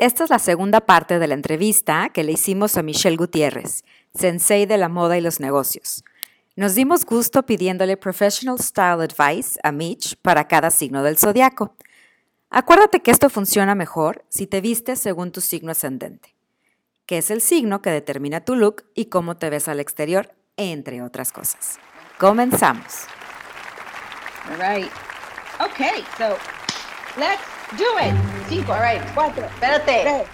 Esta es la segunda parte de la entrevista que le hicimos a Michelle Gutiérrez, sensei de la moda y los negocios. Nos dimos gusto pidiéndole professional style advice a Mitch para cada signo del zodiaco. Acuérdate que esto funciona mejor si te vistes según tu signo ascendente, que es el signo que determina tu look y cómo te ves al exterior, entre otras cosas. Comenzamos. All right. Okay, so let's do it. Cinco, all right, cuatro, espérate.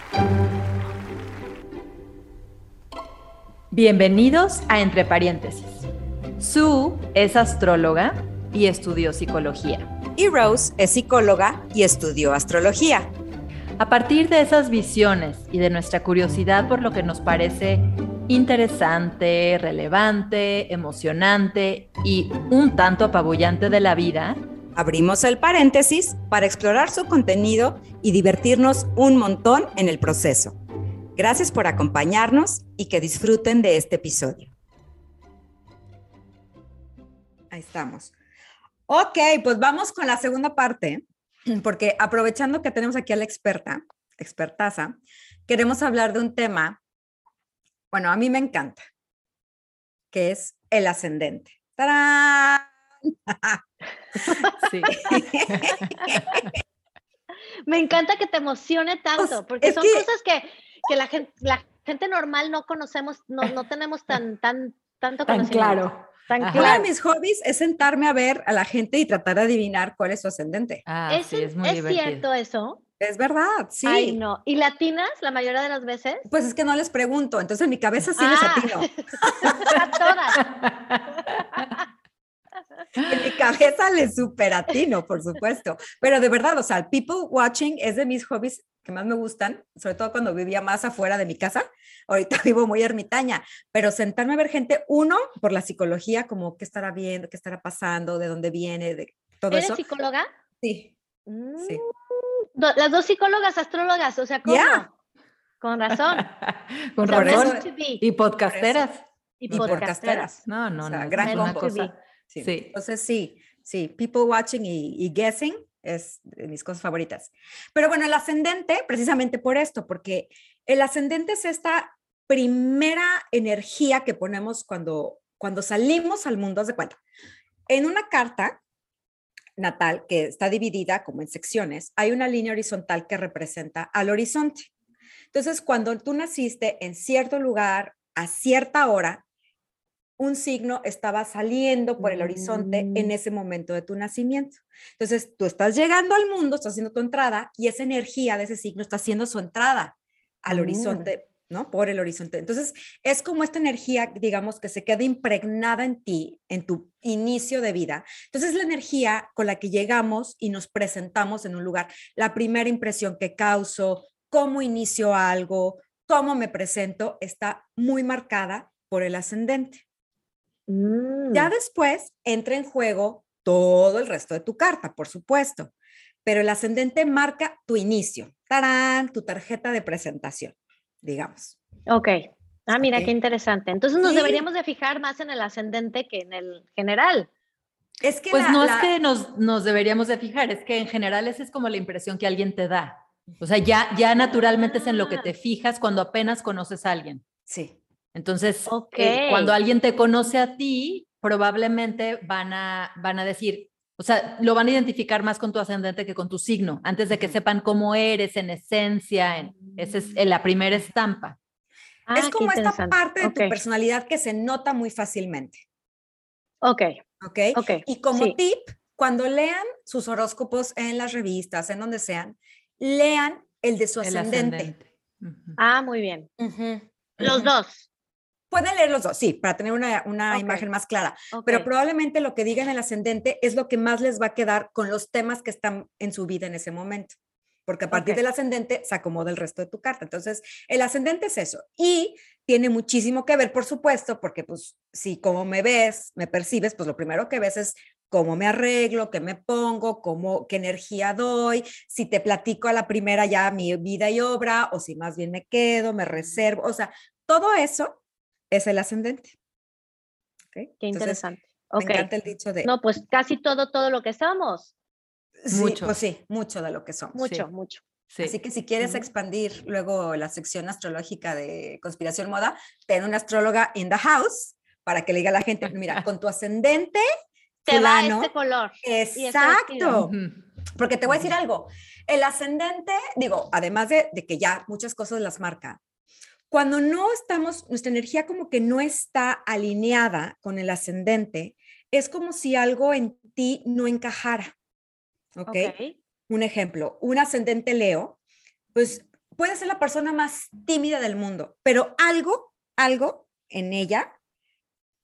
Bienvenidos a Entre Paréntesis. Sue es astróloga y estudió psicología. Y Rose es psicóloga y estudió astrología. A partir de esas visiones y de nuestra curiosidad por lo que nos parece interesante, relevante, emocionante y un tanto apabullante de la vida, Abrimos el paréntesis para explorar su contenido y divertirnos un montón en el proceso. Gracias por acompañarnos y que disfruten de este episodio. Ahí estamos. Ok, pues vamos con la segunda parte, porque aprovechando que tenemos aquí a la experta, expertaza, queremos hablar de un tema, bueno, a mí me encanta, que es el ascendente. ¡Tarán! sí. Me encanta que te emocione tanto, porque es son que- cosas que, que la, gente, la gente normal no conocemos, no, no tenemos tan, tan, tanto tan conocimiento. claro. Tan Ajá. Uno de claro. mis hobbies es sentarme a ver a la gente y tratar de adivinar cuál es su ascendente. Ah, ¿Es, sí, es muy ¿es divertido. cierto eso? Es verdad, sí. Ay, no. ¿Y latinas la mayoría de las veces? Pues es que no les pregunto, entonces en mi cabeza sí les Ah. atino. A todas. En mi cabeza les super atino, por supuesto. Pero de verdad, o sea, el people watching es de mis hobbies que más me gustan, sobre todo cuando vivía más afuera de mi casa. Ahorita vivo muy ermitaña, pero sentarme a ver gente, uno, por la psicología, como qué estará viendo, qué estará pasando, de dónde viene, de todo ¿Eres eso. psicóloga? Sí, sí. Mm, do- las dos psicólogas, astrólogas, o sea, ¿cómo? Ya. Con razón. Con O sea, Por razón. to be. Y podcasteras. Y Y podcasteras. podcasteras. No, no, O sea, no. gran combo. Sí. Sí. Entonces sí, sí, people watching y, y guessing es de mis cosas favoritas. Pero bueno, el ascendente, precisamente por esto, porque el ascendente es esta primera energía que ponemos cuando, cuando salimos al mundo, haz de cuenta. En una carta natal que está dividida como en secciones, hay una línea horizontal que representa al horizonte. Entonces, cuando tú naciste en cierto lugar, a cierta hora, un signo estaba saliendo por el horizonte en Mm. ese momento de tu nacimiento. Entonces, tú estás llegando al mundo, estás haciendo tu entrada y esa energía de ese signo está haciendo su entrada al Mm. horizonte, ¿no? Por el horizonte. Entonces, es como esta energía, digamos, que se queda impregnada en ti, en tu inicio de vida. Entonces, la energía con la que llegamos y nos presentamos en un lugar, la primera impresión que causo, cómo inicio algo, cómo me presento, está muy marcada por el ascendente. Mm. Ya después entra en juego todo el resto de tu carta, por supuesto, pero el ascendente marca tu inicio, tarán, tu tarjeta de presentación, digamos. Ok. Ah, mira qué interesante. Entonces nos Sí. deberíamos de fijar más en el ascendente que en el general. Es que Pues la- no la- es que nos, nos deberíamos de fijar, es que en general esa es como la impresión que alguien te da. O sea, ya, ya naturalmente es en lo que Ah. te fijas cuando apenas conoces a alguien. Sí, Entonces, Ok. eh, cuando alguien te conoce a ti, probablemente van a, van a decir, o sea, lo van a identificar más con tu ascendente que con tu signo, antes de que sepan cómo eres en esencia, en, esa es la primera estampa. Ah, es como esta parte de tu Ok. personalidad que se nota muy fácilmente, Ok, ¿ok? ok. Y como sí. tip, cuando lean sus horóscopos en las revistas, en donde sean, lean el de su ascendente. ascendente. Ujú. Ah, muy bien. Ujú, Los ujú. dos. Pueden leer los dos, sí, para tener una, una Ok. imagen más clara. Ok. pero probablemente lo que digan el ascendente es lo que más les va a quedar con los temas que están en su vida en ese momento, porque a partir Ok. del ascendente se acomoda el resto de tu carta. Entonces, el ascendente es eso y tiene muchísimo que ver, por supuesto, porque pues si como me ves, me percibes, pues lo primero que ves es cómo me arreglo, qué me pongo, cómo, qué energía doy, si te platico a la primera ya mi vida y obra, o si más bien me quedo, me reservo, o sea, todo eso es el ascendente. ¿ok? Qué Entonces, interesante. Me Ok. encanta el dicho de... No, pues casi todo, todo lo que estamos. Sí, Mucho. Pues sí, mucho de lo que somos. Mucho, Sí. mucho. Sí. Así que si quieres expandir luego la sección astrológica de conspiración moda, ten una astróloga in the house para que le diga a la gente, mira, con tu ascendente, Te va fulano, este color. este exacto. Porque te voy a decir algo, el ascendente, digo, además de, de que ya muchas cosas las marca, cuando no estamos, nuestra energía como que no está alineada con el ascendente, es como si algo en ti no encajara. ¿Ok? Un ejemplo, un ascendente Leo, pues puede ser la persona más tímida del mundo, pero algo, algo en ella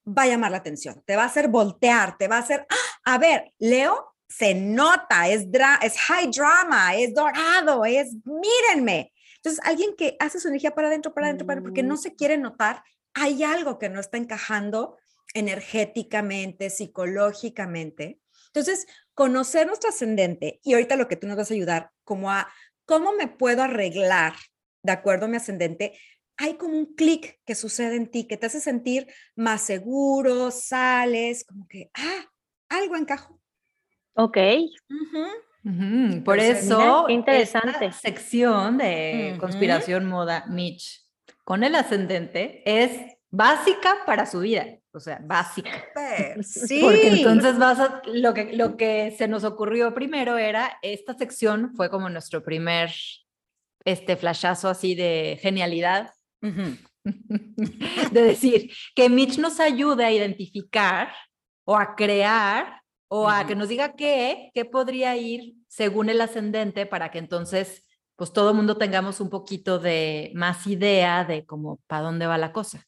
va a llamar la atención, te va a hacer voltear, te va a hacer, ¡ah! a ver, Leo se nota, es, dra- es high drama, es dorado, es, mírenme. Entonces, alguien que hace su energía para adentro, para adentro, para adentro, porque no se quiere notar, hay algo que no está encajando energéticamente, psicológicamente. Entonces, conocer nuestro ascendente y ahorita lo que tú nos vas a ayudar como a cómo me puedo arreglar de acuerdo a mi ascendente, hay como un clic que sucede en ti que te hace sentir más seguro, sales, como que, ah, algo encajó. Ok. Por Entonces, eso, mira, interesante. esta sección de conspiración moda Mitch con el ascendente es básica para su vida, o sea, básica. Sí. Porque entonces vas a, lo que, lo que se nos ocurrió primero era, esta sección fue como nuestro primer, este flashazo así de genialidad, de decir que Mitch nos ayude a identificar o a crear o a que nos diga qué, qué podría ir según el ascendente para que entonces pues todo el mundo tengamos un poquito de más idea de cómo para dónde va la cosa.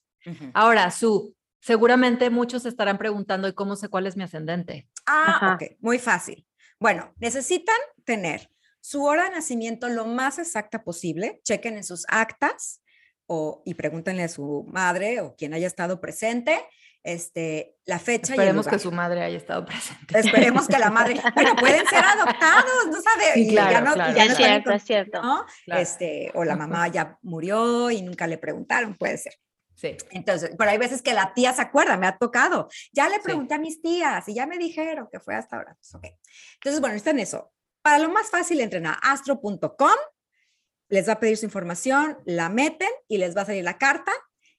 Ahora, Su, seguramente muchos se estarán preguntando, ¿y cómo sé cuál es mi ascendente? Ah, Ajá. ok, muy fácil. Bueno, necesitan tener su hora de nacimiento lo más exacta posible. Chequen en sus actas o, y pregúntenle a su madre o quien haya estado presente este, la fecha Esperemos y el que su madre haya estado presente. Esperemos que la madre, bueno, pueden ser adoptados, no sabe, Sí, y ya claro, no, y claro, ya Es no claro. en cierto, es con- cierto. ¿no? Claro. Este, o la mamá ya murió y nunca le preguntaron, puede ser. Sí. Entonces, pero hay veces que la tía se acuerda, me ha tocado. Ya le Sí. pregunté a mis tías y ya me dijeron que fue hasta ahora. Pues, ok. Entonces, bueno, está en eso. Para lo más fácil, entren a astro.com, les va a pedir su información, la meten y les va a salir la carta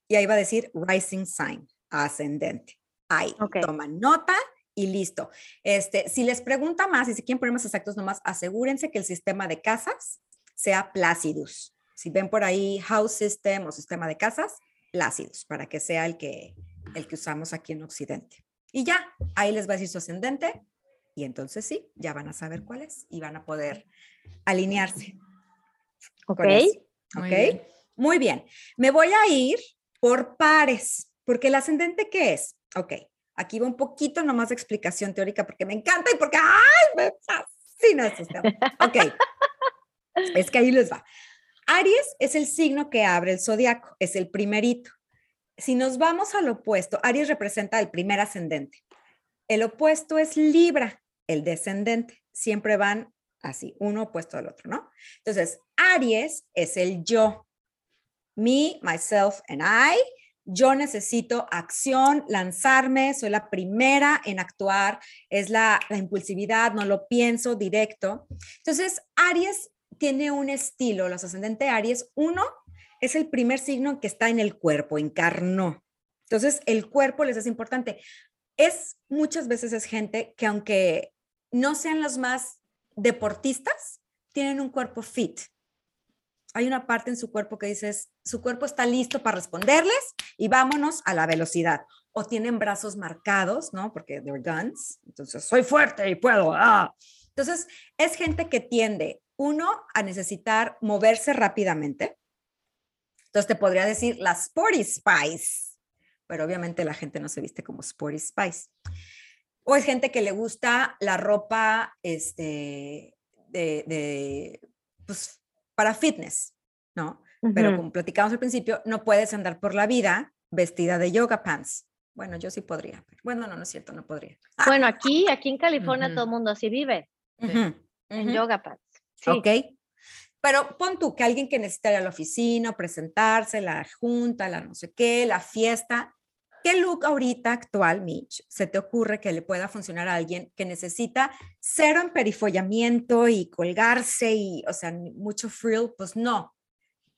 y ahí va a decir rising sign, ascendente. Ahí, Ok. toman nota y listo. Este, si les pregunta más y si quieren poner más exactos nomás, asegúrense que el sistema de casas sea Placidus. Si ven por ahí House System o sistema de casas, Placidus, para que sea el que, el que usamos aquí en Occidente. Y ya, ahí les va a decir su ascendente y entonces sí, ya van a saber cuál es y van a poder alinearse. Ok. Muy ¿ok? bien. Muy bien. Me voy a ir por pares, porque el ascendente, ¿qué es? Ok, aquí va un poquito nomás de explicación teórica porque me encanta y porque, ¡ay! Me fascina estos temas. Ok, es que ahí les va. Aries es el signo que abre el zodiaco, es el primerito. Si nos vamos al opuesto, Aries representa el primer ascendente. El opuesto es Libra, el descendente. Siempre van así, uno opuesto al otro, ¿no? Entonces, Aries es el yo. Me, myself and I. Yo necesito acción, lanzarme, soy la primera en actuar, es la, impulsividad, no lo pienso, directo. Entonces, Aries tiene un estilo, los ascendentes Aries, uno es el primer signo que está en el cuerpo, encarnó. Entonces, el cuerpo les es importante. Es muchas veces es gente que aunque no sean los más deportistas, tienen un cuerpo fit. Hay una parte en su cuerpo que dices, su cuerpo está listo para responderles y vámonos a la velocidad. O tienen brazos marcados, ¿no? Porque they're guns. Entonces, soy fuerte y puedo. ¡ah! Entonces, es gente que tiende, uno, a necesitar moverse rápidamente. Entonces, te podría decir la Sporty Spice, pero obviamente la gente no se viste como Sporty Spice. O es gente que le gusta la ropa este, de, de pues, para fitness, ¿no? Pero como platicamos al principio, no puedes andar por la vida vestida de yoga pants. Bueno, yo sí podría. pero bueno, no, no es cierto, no podría. Bueno, aquí, aquí en California todo el mundo así vive, en yoga pants. Sí. Ok. Pero pon tú que alguien que necesita ir a la oficina, presentarse, la junta, la no sé qué, la fiesta, ¿Qué look ahorita actual, Mitch, se te ocurre que le pueda funcionar a alguien que necesita cero emperifollamiento y colgarse y, o sea, mucho frill? Pues no.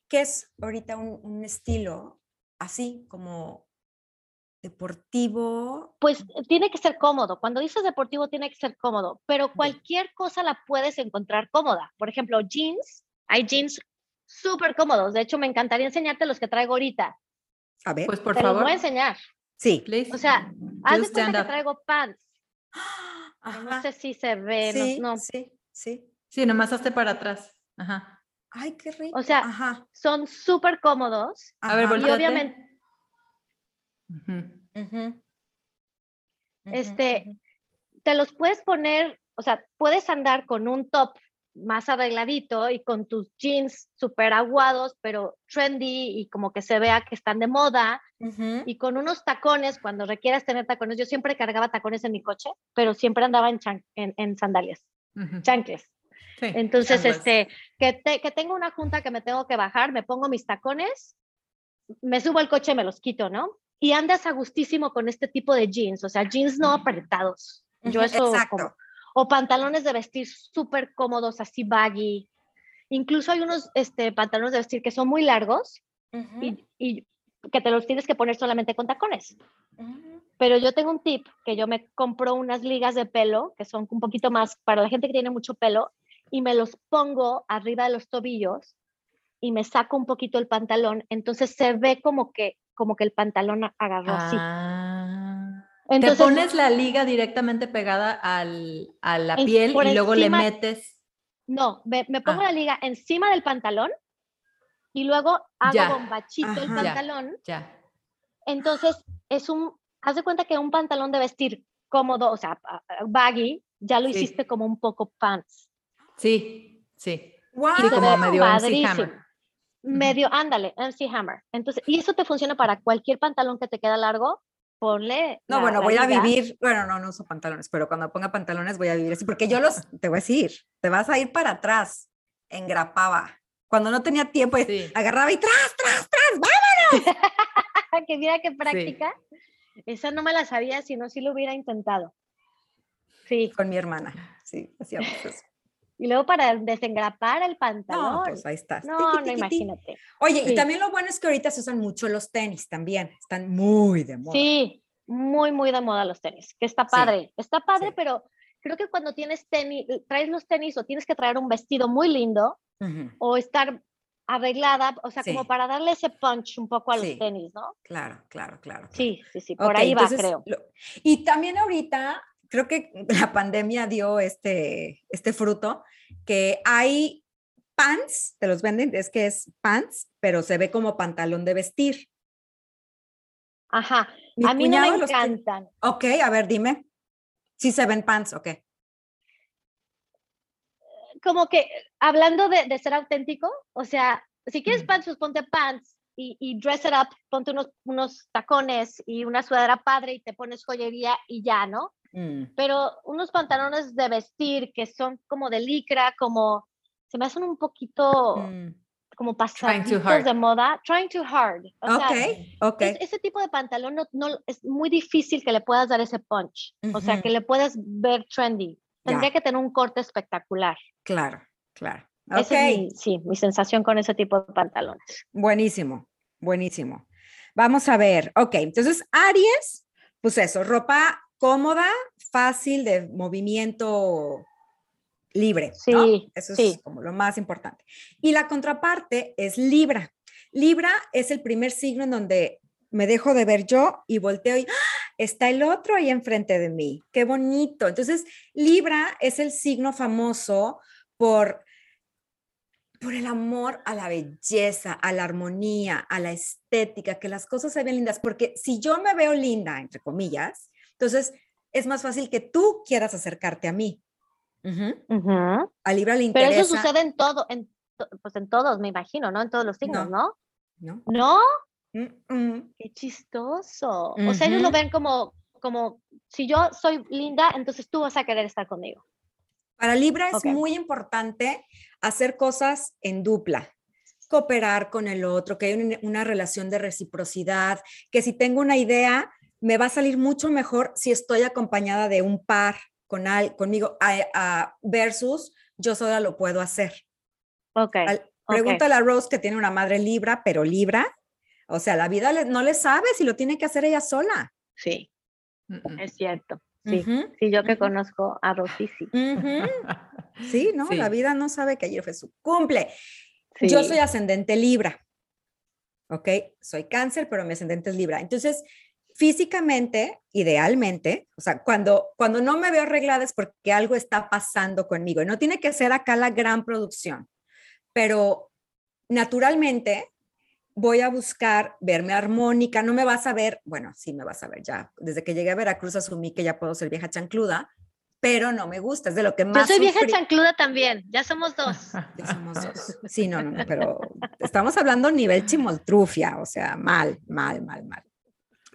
¿Qué es ahorita un, un estilo así como deportivo? Pues tiene que ser cómodo. Cuando dices deportivo tiene que ser cómodo, pero cualquier cosa la puedes encontrar cómoda. Por ejemplo, jeans, hay jeans súper cómodos. De hecho, me encantaría enseñarte los que traigo ahorita. A ver. Pues por Te los favor. voy a enseñar. Sí. please. O sea, haz de cuenta que traigo pants. No sé si se ve, no- Sí, no, sí, sí. Sí, nomás hazte para atrás. Ajá. Ay, qué rico. O sea, ajá, son súper cómodos. A ver, ajá. Y Volteate. obviamente, Este, te los puedes poner, o sea, puedes andar con un top más arregladito y con tus jeans súper aguados, pero trendy y como que se vea que están de moda, Ujú. y con unos tacones, cuando requieras tener tacones, yo siempre cargaba tacones en mi coche, pero siempre andaba en, chan- en, en sandalias, Ujú. chancles. Sí, Entonces, este, que, te- que tengo una junta que me tengo que bajar, me pongo mis tacones, me subo al coche, me los quito, ¿no? Y andas a gustísimo con este tipo de jeans, o sea, jeans no apretados. Yo eso exacto. como- o pantalones de vestir súper cómodos, así baggy. Incluso hay unos este, pantalones de vestir que son muy largos y, y que te los tienes que poner solamente con tacones. Pero yo tengo un tip que yo me compro unas ligas de pelo que son un poquito más para la gente que tiene mucho pelo y me los pongo arriba de los tobillos y me saco un poquito el pantalón, entonces se ve como que como que el pantalón agarró así. Ah. Entonces Te pones la liga directamente pegada al, a la En- piel y luego le metes. no, me, me pongo Ah. la liga encima del pantalón y luego hago Ya. bombachito el Ajá. Ya. pantalón. Ya. Entonces es un, haz de cuenta que un pantalón de vestir cómodo, o sea, a- a- baggy, ya lo Sí. hiciste como un poco pants. Sí, sí. Guau. Sí, como medio MC padrísimo. Hammer. Medio, ándale, MC Hammer. Entonces, y eso te funciona para cualquier pantalón que te queda largo, ponle. No, bueno, voy a vivir, bueno, no, no uso pantalones, pero cuando ponga pantalones voy a vivir así, porque yo los, te voy a decir, te vas a ir para atrás, engrapaba. Cuando no tenía tiempo, Sí. agarraba y tras, tras, tras, ¡vamos! que mira qué práctica. Esa no me la sabía, si no, sí lo hubiera intentado. Sí, Con mi hermana, sí, hacíamos eso. Y luego para desengrapar el pantalón. No, pues ahí estás. No, Tiqui, no, tiqui, imagínate. Oye, y Sí. también lo bueno es que ahorita se usan mucho los tenis también, están muy de moda. Sí, muy, muy de moda los tenis, que está Sí, padre. Está padre, sí. pero creo que cuando tienes tenis, traes los tenis o tienes que traer un vestido muy lindo Ujú, o estar arreglada, o sea, Sí. como para darle ese punch un poco a Sí. los tenis, ¿no? Claro, claro, claro. claro. Sí, sí, sí, por Ok, ahí va, entonces, creo. lo- y también ahorita, creo que la pandemia dio este, este fruto, que hay pants, te los venden, es que es pants, pero se ve como pantalón de vestir. Ajá, Mi a mí no me los encantan. Ok, a ver, dime. Si se ven pants, ok. Como que hablando de, de ser auténtico, o sea, si quieres pants, pues ponte pants y, y dress it up, ponte unos, unos tacones y una sudadera padre y te pones joyería y ya, ¿no? Mm, pero unos pantalones de vestir que son como de licra, como se me hacen un poquito mm. como pasaditos hard. de moda, trying too hard. O sea, Ok, ok. es- ese tipo de pantalón no, no- es muy difícil que le puedas dar ese punch, o sea, que le puedas ver trendy. Tendría Ya. que tener un corte espectacular. Claro, claro. Esa Ok, es mi, sí, mi sensación con ese tipo de pantalones. buenísimo, buenísimo. Vamos a ver, ok, entonces Aries, pues eso, ropa cómoda, fácil de movimiento libre. ¿no? Sí, Eso es como lo más importante. Y la contraparte es Libra. Libra es el primer signo en donde me dejo de ver yo y volteo y ¡ah! está el otro ahí enfrente de mí. Qué bonito. Entonces, Libra es el signo famoso por por el amor a la belleza, a la armonía, a la estética, que las cosas se ven lindas, porque si yo me veo linda, entre comillas, entonces es más fácil que tú quieras acercarte a mí. Ujú. Ujú. A Libra le Pero interesa. eso sucede en todo, en, pues en todos, me imagino, ¿no? En todos los signos, ¿no? ¿no? ¿No? Mm, mm. Qué chistoso. O sea, ellos lo ven como, como, si yo soy linda, entonces tú vas a querer estar conmigo. Para Libra es Ok. muy importante hacer cosas en dupla, cooperar con el otro, que hay un- una relación de reciprocidad, que si tengo una idea, me va a salir mucho mejor si estoy acompañada de un par con al, conmigo versus yo sola lo puedo hacer. Ok. pregúntale a Rose que tiene una madre libra, pero libra. O sea, la vida no le sabe si lo tiene que hacer ella sola. Sí, es cierto. Sí, sí, yo que conozco a Rosy, sí. Sí, ¿no? La vida no sabe que ayer fue su cumple. Yo soy ascendente Libra. ¿Ok? Soy cáncer, pero mi ascendente es Libra. Entonces, físicamente, idealmente, o sea, cuando, cuando no me veo arreglada es porque algo está pasando conmigo. Y no tiene que ser acá la gran producción, pero naturalmente voy a buscar verme armónica, no me vas a ver, bueno, sí me vas a ver ya, desde que llegué a Veracruz asumí que ya puedo ser vieja chancluda, pero no me gusta, es de lo que más... Yo soy vieja chancluda también, ya somos dos. Ya somos dos. Sí, no, no, pero estamos hablando nivel chimoltrufia, o sea, mal, mal, mal, mal.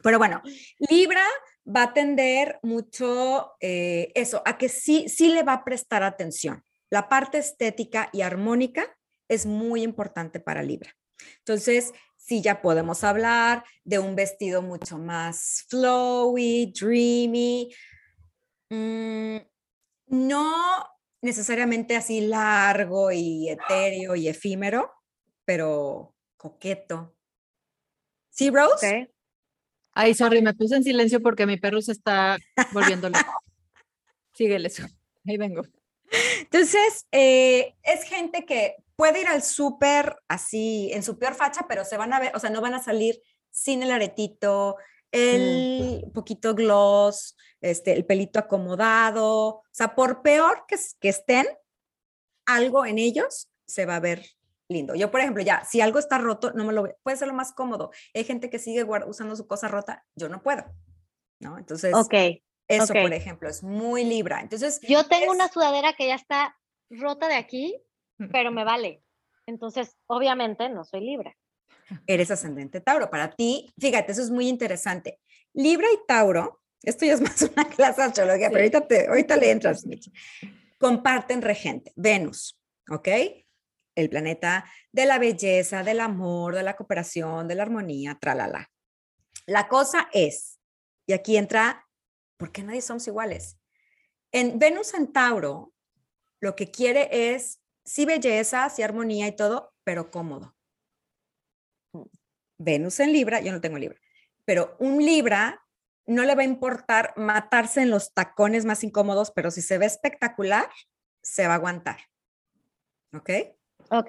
Pero bueno, Libra va a tender mucho eh, eso, a que sí, sí le va a prestar atención. La parte estética y armónica es muy importante para Libra. Entonces, sí ya podemos hablar de un vestido mucho más flowy, dreamy, mm, no necesariamente así largo y etéreo y efímero, pero coqueto. ¿Sí, Rose? Ay, sorry, me puse en silencio porque mi perro se está volviendo loco. Síguele, ahí vengo. Entonces, eh, es gente que puede ir al súper así, en su peor facha, pero se van a ver, o sea, no van a salir sin el aretito, el mm. poquito gloss, este, el pelito acomodado, o sea, por peor que, que estén, algo en ellos se va a ver lindo. Yo, por ejemplo, ya, si algo está roto, no me lo puede ser lo más cómodo. Hay gente que sigue usando su cosa rota, yo no puedo, ¿no? Entonces, okay. Eso, por ejemplo, es muy libra. Entonces, yo tengo una sudadera que ya está rota de aquí, pero me vale. Entonces, obviamente no soy libra. Eres ascendente Tauro. Para ti, fíjate, eso es muy interesante. Libra y Tauro, esto ya es más una clase de astrología, pero ahorita, te, ahorita le entras, Mitch. Comparten regente, Venus, ¿ok? El planeta de la belleza, del amor, de la cooperación, de la armonía, tralala. La cosa es, y aquí entra porque nadie somos iguales. En Venus en Tauro, lo que quiere es sí belleza, sí armonía y todo, pero cómodo. Venus en Libra, yo no tengo Libra, pero un Libra no le va a importar matarse en los tacones más incómodos, pero si se ve espectacular, se va a aguantar. ¿Ok? Ok.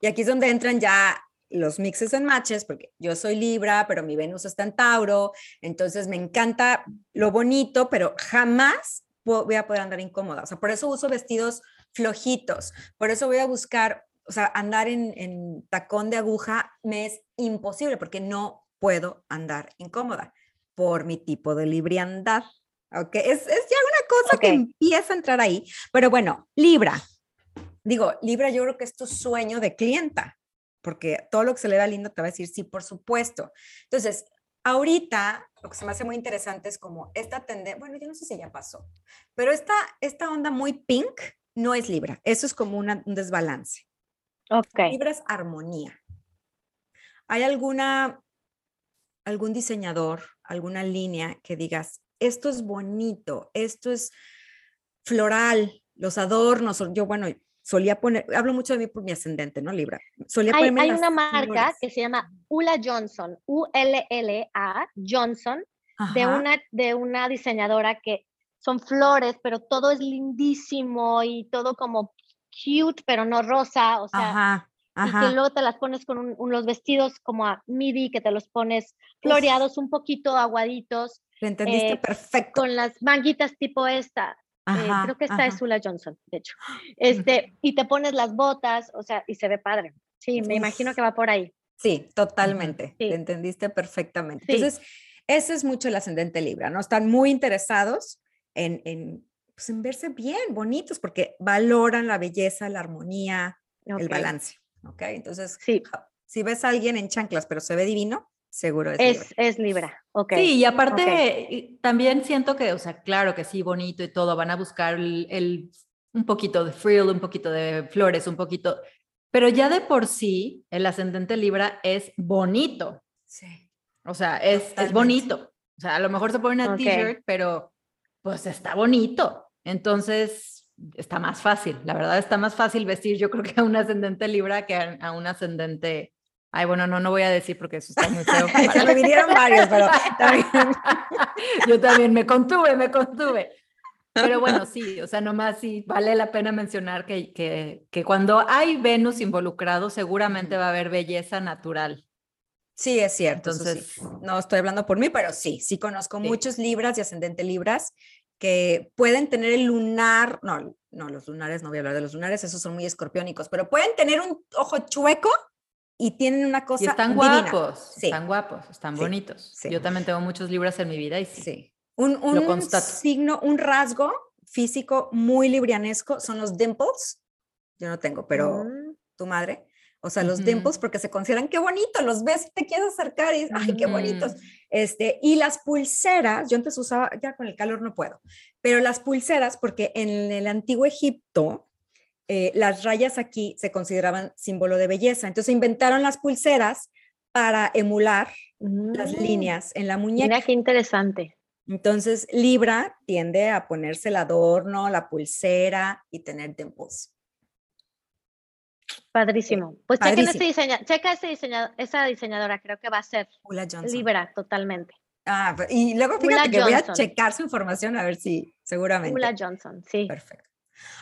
Y aquí es donde entran ya los mixes en matches, porque yo soy Libra, pero mi Venus está en Tauro, entonces me encanta lo bonito, pero jamás voy a poder andar incómoda. O sea, por eso uso vestidos flojitos, por eso voy a buscar, o sea, andar en, tacón de aguja me es imposible porque no puedo andar incómoda por mi tipo de libriandad. ¿Ok? Es, es ya una cosa que empieza a entrar ahí, pero bueno, Libra. Digo, Libra yo creo que es tu sueño de clienta porque todo lo que se le da lindo te va a decir sí, por supuesto. Entonces, ahorita lo que se me hace muy interesante es como esta tendencia, bueno, yo no sé si ya pasó, pero esta, esta onda muy pink no es Libra, eso es como un desbalance. Ok. Libra es armonía. ¿Hay alguna, algún diseñador, alguna línea que digas, esto es bonito, esto es floral, los adornos, yo, bueno, solía poner, hablo mucho de mí por mi ascendente, ¿no? Libra. Solía hay, hay una marca que se llama Ula Johnson, U-L-L-A Johnson, de una, de una diseñadora que son flores, pero todo es lindísimo y todo como cute, pero no rosa, o sea, y que luego te las pones con los vestidos como a midi, que te los pones floreados, un poquito aguaditos. Lo entendiste eh, perfecto. Con las manguitas tipo esta. Eh, creo que esta es Sula Johnson, de hecho. Este, y te pones las botas, o sea, y se ve padre. Sí, me imagino que va por ahí. Sí, totalmente. Te entendiste perfectamente. Entonces, ese es mucho el ascendente Libra, ¿no? Están muy interesados en, en, pues, en verse bien, bonitos, porque valoran la belleza, la armonía, el balance. ¿Ok? Entonces, sí. si ves a alguien en chanclas, pero se ve divino, seguro es, es Libra. Es Libra, ok. Sí, y aparte también siento que, o sea, claro que sí, bonito y todo, van a buscar el, un poquito de frill, un poquito de flores, un poquito, pero ya de por sí el ascendente Libra es bonito. Sí. O sea, es, es bonito. O sea, a lo mejor se pone una t-shirt, pero pues está bonito. Entonces, está más fácil. La verdad, está más fácil vestir, yo creo que a un ascendente Libra que a, a un ascendente. Ay, bueno, no, no voy a decir porque eso está muy feo. Se me vinieron varios, pero también. Yo también me contuve, me contuve. Pero bueno, sí, o sea, nomás sí vale la pena mencionar que, que, que cuando hay Venus involucrado, seguramente va a haber belleza natural. Sí, es cierto. eso sí. Entonces, No estoy hablando por mí, pero sí, sí conozco Sí. muchos libras y ascendente libras que pueden tener el lunar, no, no, los lunares, no voy a hablar de los lunares, esos son muy escorpiónicos, pero pueden tener un ojo chueco y tienen una cosa y están divina. guapos, Sí. están guapos, están Sí, bonitos. sí. Yo también tengo muchos libras en mi vida y sí. Un, un signo, un rasgo físico muy librianesco son los dimples. Yo no tengo, pero Mm, tu madre. O sea, los Ujú. dimples porque se consideran qué bonito, los ves te quieres acercar y ay, qué bonitos. Este, y las pulseras, yo antes usaba, ya con el calor no puedo, pero las pulseras, porque en el antiguo Egipto, eh, las rayas aquí se consideraban símbolo de belleza. Entonces inventaron las pulseras para emular las mm. líneas en la muñeca. Mira qué interesante. Entonces, Libra tiende a ponerse el adorno, la pulsera y tener dimples. Padrísimo. Pues chequen padrísimo. ese diseña, checa ese diseña- esa diseñadora, creo que va a ser. Libra totalmente. Ah, y luego Ula fíjate que voy a checar su información a ver si seguramente. Ula Johnson, sí, Perfecto.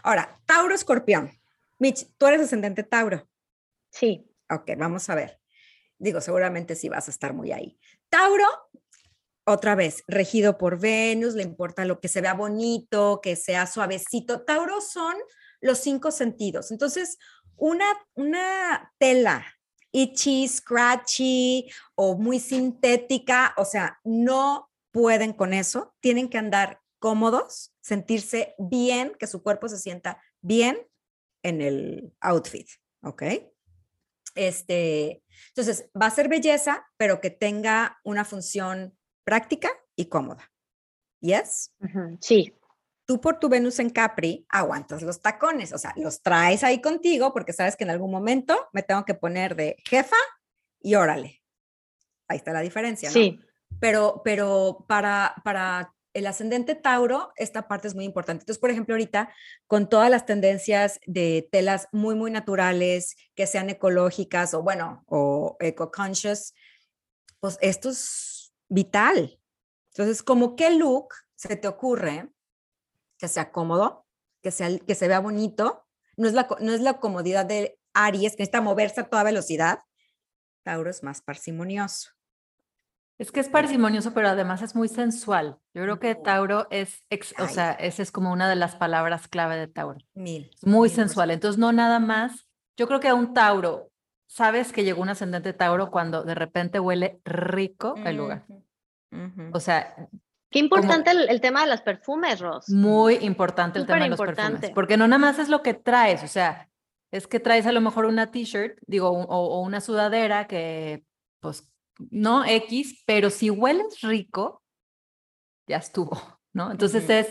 Ahora, Tauro Escorpión. Mitch, tú eres ascendente Tauro. sí. Ok, vamos a ver. Digo, seguramente sí vas a estar muy ahí. Tauro, otra vez, regido por Venus, le importa lo que se vea bonito, que sea suavecito. Tauro son los cinco sentidos. Entonces, una, una tela itchy, scratchy o muy sintética, o sea, no pueden con eso. Tienen que andar cómodos, sentirse bien, que su cuerpo se sienta bien en el outfit, ¿ok? Este, entonces, va a ser belleza, pero que tenga una función práctica y cómoda. ¿Yes? Sí, Tú por tu Venus en Capri aguantas los tacones, o sea, los traes ahí contigo porque sabes que en algún momento me tengo que poner de jefa y órale. Ahí está la diferencia, ¿no? sí. pero, pero para, para el ascendente Tauro, esta parte es muy importante. Entonces, por ejemplo, ahorita, con todas las tendencias de telas muy, muy naturales, que sean ecológicas o, bueno, o eco-conscious, pues esto es vital. Entonces, como qué look se te ocurre que sea cómodo, que, sea, que se vea bonito? No es, la, no es la comodidad de Aries, que necesita moverse a toda velocidad. Tauro es más parsimonioso. Es que es parsimonioso, pero además es muy sensual. Yo creo que. Tauro es, ex- o sea, esa es como una de las palabras clave de Tauro. Mil. Es muy mil sensual. Entonces, no nada más. Yo creo que a un Tauro, sabes que llegó un ascendente Tauro cuando de repente huele rico el lugar. Ujú, ujú. O sea, Qué importante el, el tema de los perfumes, Ros. muy importante el tema de los perfumes. Porque no nada más es lo que traes, o sea, es que traes a lo mejor una t-shirt, digo, o, o una sudadera que, pues, no X, pero si hueles rico, ya estuvo, ¿no? Entonces es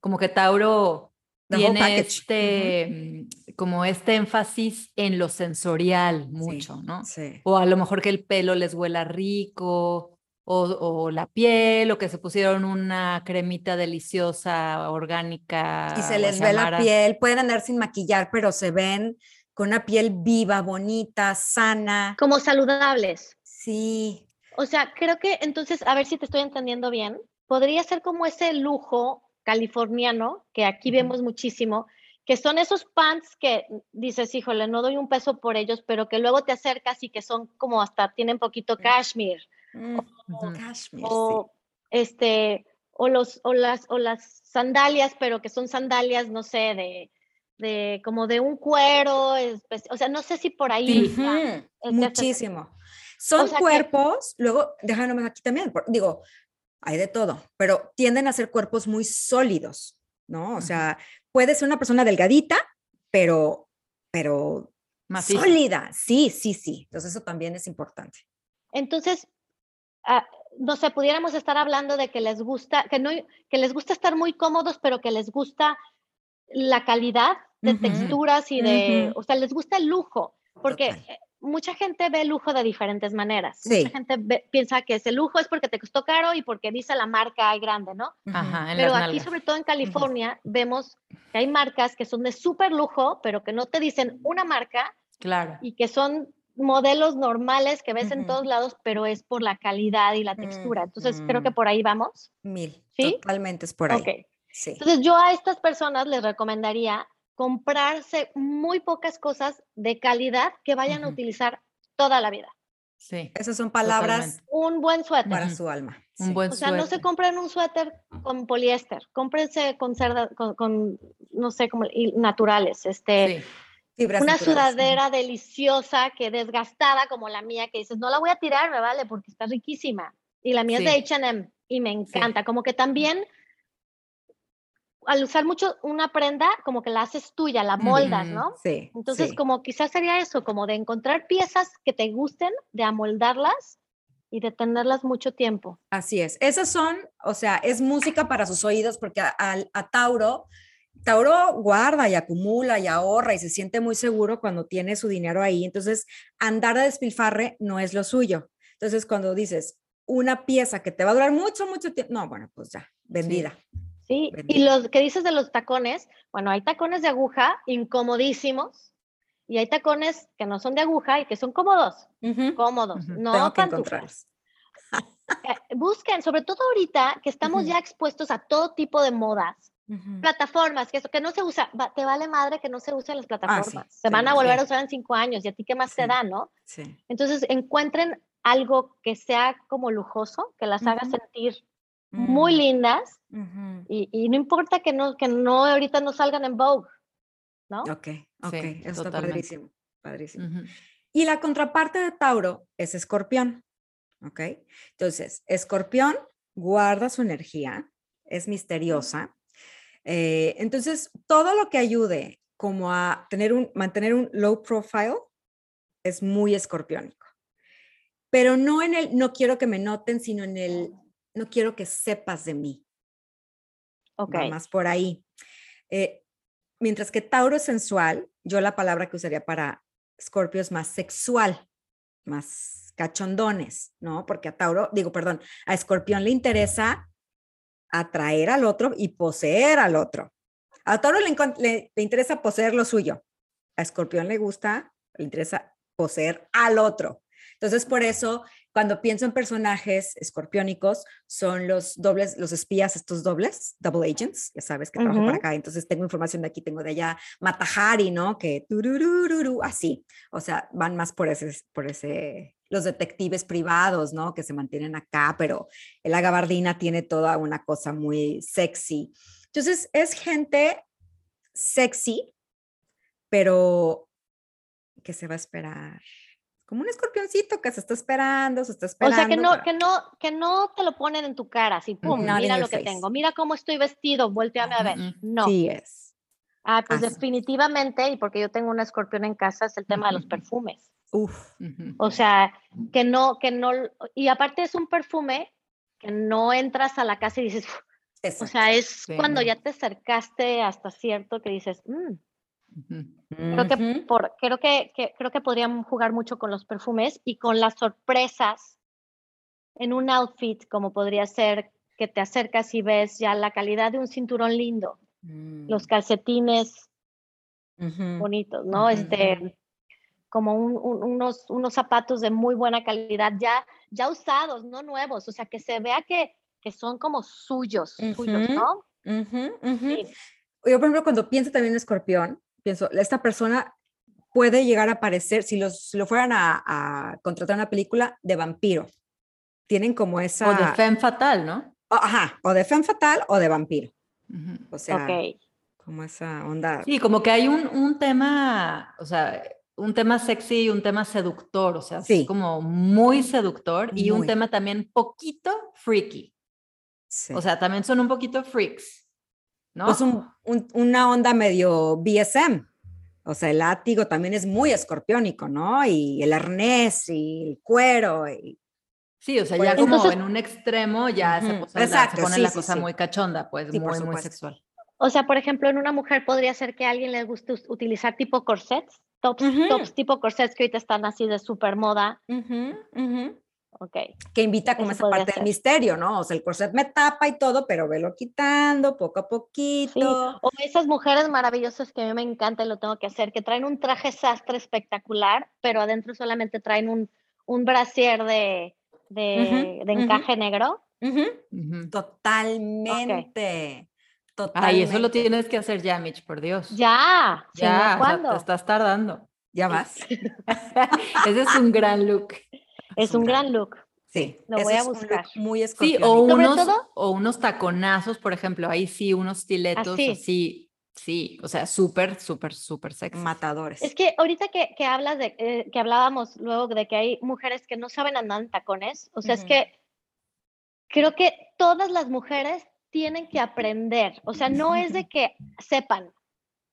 como que Tauro The tiene este, mm, como este énfasis en lo sensorial mucho, ¿no? Sí. O a lo mejor que el pelo les huela rico, o, o la piel, o que se pusieron una cremita deliciosa, orgánica. Y se les ve la piel, pueden andar sin maquillar, pero se ven con una piel viva, bonita, sana. Como saludables. Sí. O sea, creo que entonces, a ver si te estoy entendiendo bien, podría ser como ese lujo californiano que aquí vemos muchísimo, que son esos pants que dices, híjole, no doy un peso por ellos, pero que luego te acercas y que son como hasta tienen poquito cashmere Mm, Ujú. Cashmere, o este o los o las o las sandalias, pero que son sandalias, no sé, de de como de un cuero, o sea, no sé si por ahí Muchísimo. Son sea que- cuerpos, luego, déjame aquí también, digo, hay de todo, pero tienden a ser cuerpos muy sólidos, ¿no? O sea, puede ser una persona delgadita, pero, pero Maciza. sólida. Sí, sí, sí. Entonces eso también es importante. Entonces, ah, no sé, pudiéramos estar hablando de que les gusta, que no, que les gusta estar muy cómodos, pero que les gusta la calidad de texturas y de, ujú. o sea, les gusta el lujo, porque Total. Mucha gente ve lujo de diferentes maneras. Sí. Mucha gente ve- piensa que ese lujo es porque te costó caro y porque dice la marca ahí grande, ¿no? Ajá, en Pero las aquí, nalgas. sobre todo en California, vemos que hay marcas que son de súper lujo, pero que no te dicen una marca Claro. y que son modelos normales que ves en todos lados, pero es por la calidad y la textura. Entonces, creo que Mm. por ahí vamos. Mil. ¿Sí? Totalmente es por ahí. Ok. Sí. Entonces, yo a estas personas les recomendaría comprarse muy pocas cosas de calidad que vayan a Ujú. utilizar toda la vida. Sí. Esas son palabras Totalmente. Un buen suéter. para su alma. Un sí. buen O sea, no se compren un suéter con poliéster, cómprense con cerda, con, con, no sé, como naturales, este, Sí. Fibras una naturales. sudadera deliciosa que desgastada como la mía, que dices, no la voy a tirar, me vale, porque está riquísima. Y la mía Sí. es de H&M y me encanta, como que también al usar mucho una prenda, como que la haces tuya, la moldas. ¿no? Sí. Entonces, sí. como quizás sería eso, como de encontrar piezas que te gusten, de amoldarlas y de tenerlas mucho tiempo. Así es. Esas son, o sea, es música para sus oídos porque a, al- a Tauro, Tauro guarda y acumula y ahorra y se siente muy seguro cuando tiene su dinero ahí. Entonces, andar de despilfarre no es lo suyo. Entonces, cuando dices una pieza que te va a durar mucho, mucho tiempo, no, bueno, pues ya, vendida. Sí, y Bendito. los que dices de los tacones, bueno, hay tacones de aguja incomodísimos y hay tacones que no son de aguja y que son cómodos, cómodos, no Tengo que pantuflas. encontrarlos. Eh, busquen, sobre todo ahorita que estamos ya expuestos a todo tipo de modas, plataformas, que eso que no se usa, va- te vale madre que no se usen las plataformas, se Ah, sí, van a sí. volver a usar en cinco años y a ti qué más te Sí. da, ¿no? Sí. Entonces encuentren algo que sea como lujoso, que las haga sentir muy Mm, lindas ujú. y, y no importa que no, que no ahorita no salgan en Vogue, ¿no? Ok, ok, Sí, eso está padrísimo, padrísimo. Ujú. Y la contraparte de Tauro es Escorpión, ¿ok? Entonces, Escorpión guarda su energía, es misteriosa. eh, entonces, todo lo que ayude como a tener un, mantener un low profile es muy escorpiónico. Pero no en el, no quiero que me noten, sino en el, no quiero que sepas de mí. Ok. va más por ahí. Eh, mientras que Tauro es sensual, yo la palabra que usaría para Scorpio es más sexual, más cachondones, ¿no? Porque a Tauro, digo, perdón, a Escorpión le interesa atraer al otro y poseer al otro. A Tauro le, le- le interesa poseer lo suyo. A Escorpión le gusta, le interesa poseer al otro. Entonces, por eso, cuando pienso en personajes escorpiónicos, son los dobles, los espías, estos dobles, double agents, ya sabes que trabajo para acá, entonces tengo información de aquí, tengo de allá, Matahari, ¿no? Que tururururu, así, o sea, van más por ese, por ese, los detectives privados, ¿no? Que se mantienen acá, pero la gabardina tiene toda una cosa muy sexy. Entonces, es gente sexy, pero que se va a esperar. Como un escorpioncito que se está esperando, se está O esperando. sea, que no, para- que no, que no te lo ponen en tu cara, así, pum, Not mira lo que face. tengo, mira cómo estoy vestido, volteame a ver. No. Sí es. Ah, pues Así. definitivamente, y porque yo tengo una escorpión en casa, es el tema de los perfumes. Uf. O sea, que no, que no, y aparte es un perfume que no entras a la casa y dices, "Uf", o exacto. sea, es Sí. cuando ya te acercaste hasta cierto que dices, "Mm". Creo que por, creo que, que- creo que podrían jugar mucho con los perfumes y con las sorpresas en un outfit, como podría ser que te acercas y ves ya la calidad de un cinturón lindo, los Mm, calcetines ujú. bonitos, ¿no? Ujú. Este, como un- un- unos, unos zapatos de muy buena calidad, ya, ya usados, no nuevos, o sea, que se vea que, que son como suyos, suyos, Ujú. ¿no? Ujú, ujú. Sí. Yo, por ejemplo, cuando pienso también en escorpión, pienso, esta persona puede llegar a parecer, si, los, si lo fueran a, a contratar una película, de vampiro. Tienen como esa... O de femme fatal, ¿no? o- ajá, o de femme fatal o de vampiro. Ujú. O sea, ok. como esa onda. Sí, como que hay un, un tema, o sea, un tema sexy y un tema seductor, o sea, Sí. es como muy seductor y un tema también poquito freaky. sí. O sea, también son un poquito freaks, ¿no? pues un- un- una onda medio BSM. O sea, el látigo también es muy escorpiónico, ¿no? Y el arnés y el cuero. Y, sí, o sea, pues, ya como entonces- en un extremo ya se, Ujú, pone la- exacto, se pone sí, la sí, cosa sí. muy cachonda, pues Sí, muy, muy sexual. O sea, por ejemplo, en una mujer podría ser que a alguien le guste us- utilizar tipo corsets, tops, Ujú. tops tipo corsets que ahorita están así de super moda. Ujú, ujú. Ok. Que invita como Eso esa parte ser. del misterio, ¿no? O sea, el corset me tapa y todo, pero velo quitando poco a Sí, poquito. o esas mujeres maravillosas que a mí me encanta y lo tengo que hacer, que traen un traje sastre espectacular, pero adentro solamente traen un, un brasier de, de, encaje negro. Ujú. Ujú. Totalmente. Totalmente. Ay, eso lo tienes que hacer ya, Mitch, por Dios. Ya, Ya, o sea, ¿cuándo? te estás tardando. ¿Ya vas? Ese es un gran look. Es un gran look. Sí. Lo voy a es buscar. Muy Sí, escorpiónico. o Sobre unos, todo- o unos taconazos, por ejemplo, ahí sí, unos stiletos Así. así, sí, o sea, súper, súper, súper sexy. matadores. Es que ahorita que, que hablas de, eh, que hablábamos luego de que hay mujeres que no saben andar en tacones, o sea, es Ujú. que creo que todas las mujeres tienen que aprender, o sea, no es de que sepan,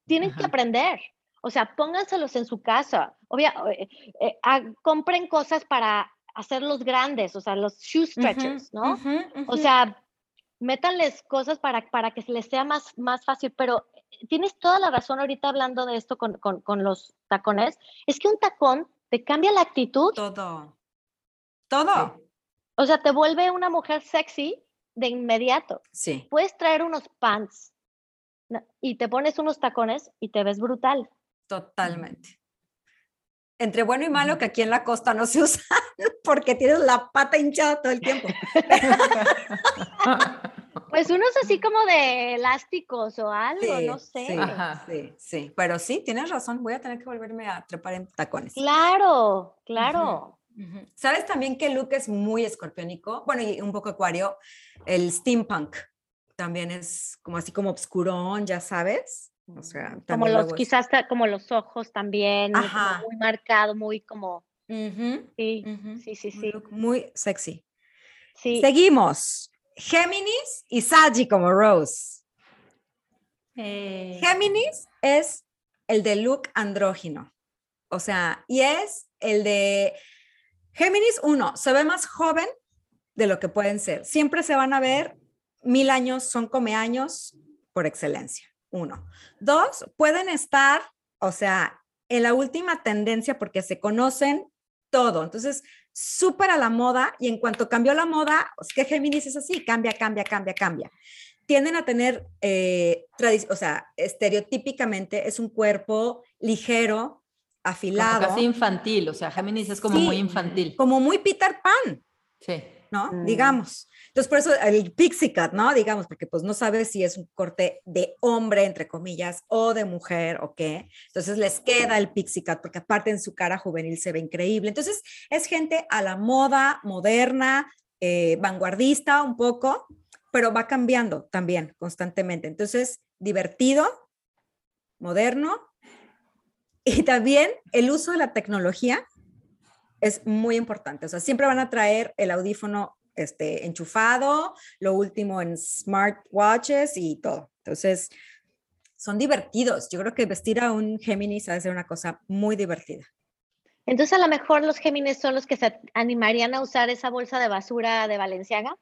tienen que Ajá. aprender, o sea, pónganselos en su casa, obvia, eh, eh, ah, compren cosas para hacerlos grandes, o sea, los shoe stretchers, ¿no? O sea, métanles cosas para, para que se les sea más, más fácil, pero tienes toda la razón ahorita hablando de esto con, con, con los tacones. Es que un tacón te cambia la actitud, todo. Todo. o sea, te vuelve una mujer sexy de inmediato. Sí. Puedes traer unos pants y te pones unos tacones y te ves brutal. Totalmente. Entre bueno y malo que aquí en la costa no se usa porque tienes la pata hinchada todo el tiempo. Pues unos así como de elásticos o algo, no sé. Sí, Ajá. sí, sí. Pero sí, tienes razón. Voy a tener que volverme a trepar en tacones. Claro, claro. ¿Sabes también qué look es muy escorpiónico? Bueno, y un poco acuario. El steampunk también es como así como obscurón, ya sabes. O sea, Como los, es- quizás como los ojos también, Ajá. muy marcado, muy como, sí, sí, sí, sí. muy sexy. sí. Seguimos. Géminis y Sagi como Rose. Eh, Géminis es el de look andrógino. O sea, y es el de Géminis, uno, se ve más joven de lo que pueden ser. Siempre se van a ver mil años, son come años por excelencia. Uno. Dos, pueden estar, o sea, en la última tendencia porque se conocen todo. Entonces, súper a la moda y en cuanto cambió la moda, es que Géminis es así, cambia, cambia, cambia, cambia. Tienden a tener, eh, o sea, estereotípicamente es un cuerpo ligero, como afilado, casi infantil, o sea, Géminis es como muy Sí. infantil. como muy Peter Pan. Sí. ¿No? Mm. Digamos. Entonces, por eso el pixie cut, ¿no? Digamos, porque pues no sabes si es un corte de hombre, entre comillas, o de mujer o qué. Entonces les queda el pixie cut, porque aparte en su cara juvenil se ve increíble. Entonces, es gente a la moda, moderna, eh, vanguardista un poco, pero va cambiando también constantemente. Entonces, divertido, moderno, y también el uso de la tecnología es muy importante. O sea, siempre van a traer el audífono este, enchufado, lo último en smartwatches y todo. Entonces, son divertidos. Yo creo que vestir a un Géminis ha de ser una cosa muy divertida. Entonces, a lo mejor los Géminis son los que se animarían a usar esa bolsa de basura de Valenciaga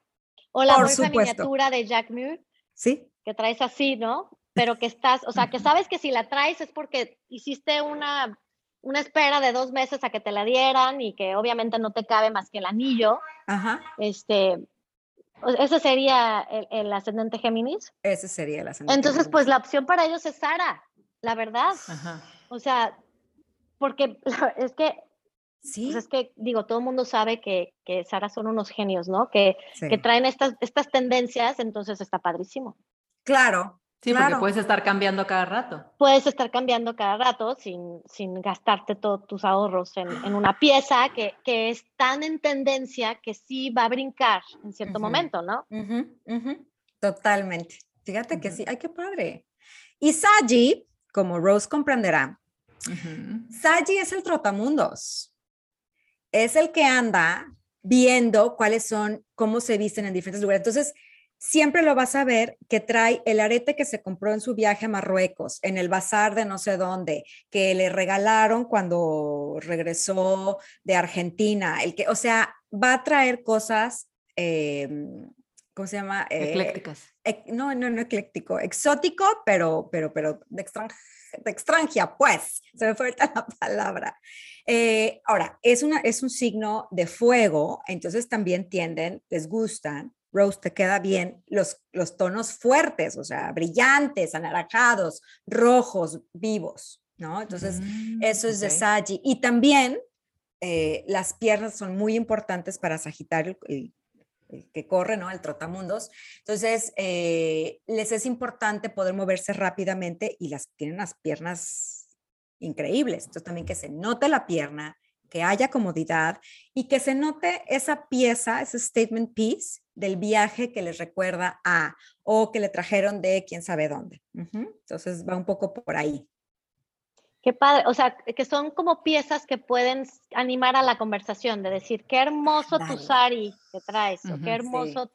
o la Por bolsa supuesto. miniatura de Jack Muir ¿Sí? que traes así, ¿no? Pero que estás, o sea, que sabes que si la traes es porque hiciste una, una espera de dos meses a que te la dieran y que obviamente no te cabe más que el anillo. Ajá. Este, ese sería el, el ascendente Géminis. Ese sería el ascendente Entonces, Géminis. pues la opción para ellos es Sara, la verdad. Ajá. O sea, porque es que, Sí, pues es que, digo, todo el mundo sabe que, que Sara son unos genios, ¿no? Que, sí. que traen estas, estas tendencias, entonces está padrísimo. Claro. Sí, claro. porque puedes estar cambiando cada rato. Puedes estar cambiando cada rato sin, sin gastarte todos tus ahorros en, en una pieza que, que es tan en tendencia que sí va a brincar en cierto momento, ¿no? Ujú, ujú. Totalmente. Fíjate que sí. Ay, qué padre. Y Saji, como Rose comprenderá. Saji es el trotamundos. Es el que anda viendo cuáles son, cómo se visten en diferentes lugares. Entonces, siempre lo vas a ver que trae el arete que se compró en su viaje a Marruecos, en el bazar de no sé dónde, que le regalaron cuando regresó de Argentina. El que, o sea, va a traer cosas, eh, ¿cómo se llama? Eh, Eclécticas. ec- no, no, no ecléctico, exótico, pero, pero, pero de extranjero, extranjera, pues, se me fue la palabra. Eh, ahora, es, una, es un signo de fuego, entonces también tienden, les gustan, Rose, te queda bien los, los tonos fuertes, o sea, brillantes, anaranjados, rojos, vivos, ¿no? Entonces, Mm, eso es de. Saggi. Y también eh, las piernas son muy importantes para Sagitario, el, el que corre, ¿no? El trotamundos. Entonces, eh, les es importante poder moverse rápidamente y las tienen las piernas increíbles. Entonces, también que se note la pierna, que haya comodidad y que se note esa pieza, ese statement piece del viaje que les recuerda a o que le trajeron de quién sabe dónde. Entonces, va un poco por ahí. Qué padre, o sea, que son como piezas que pueden animar a la conversación, de decir, qué hermoso tu sari que traes, o qué sí. hermoso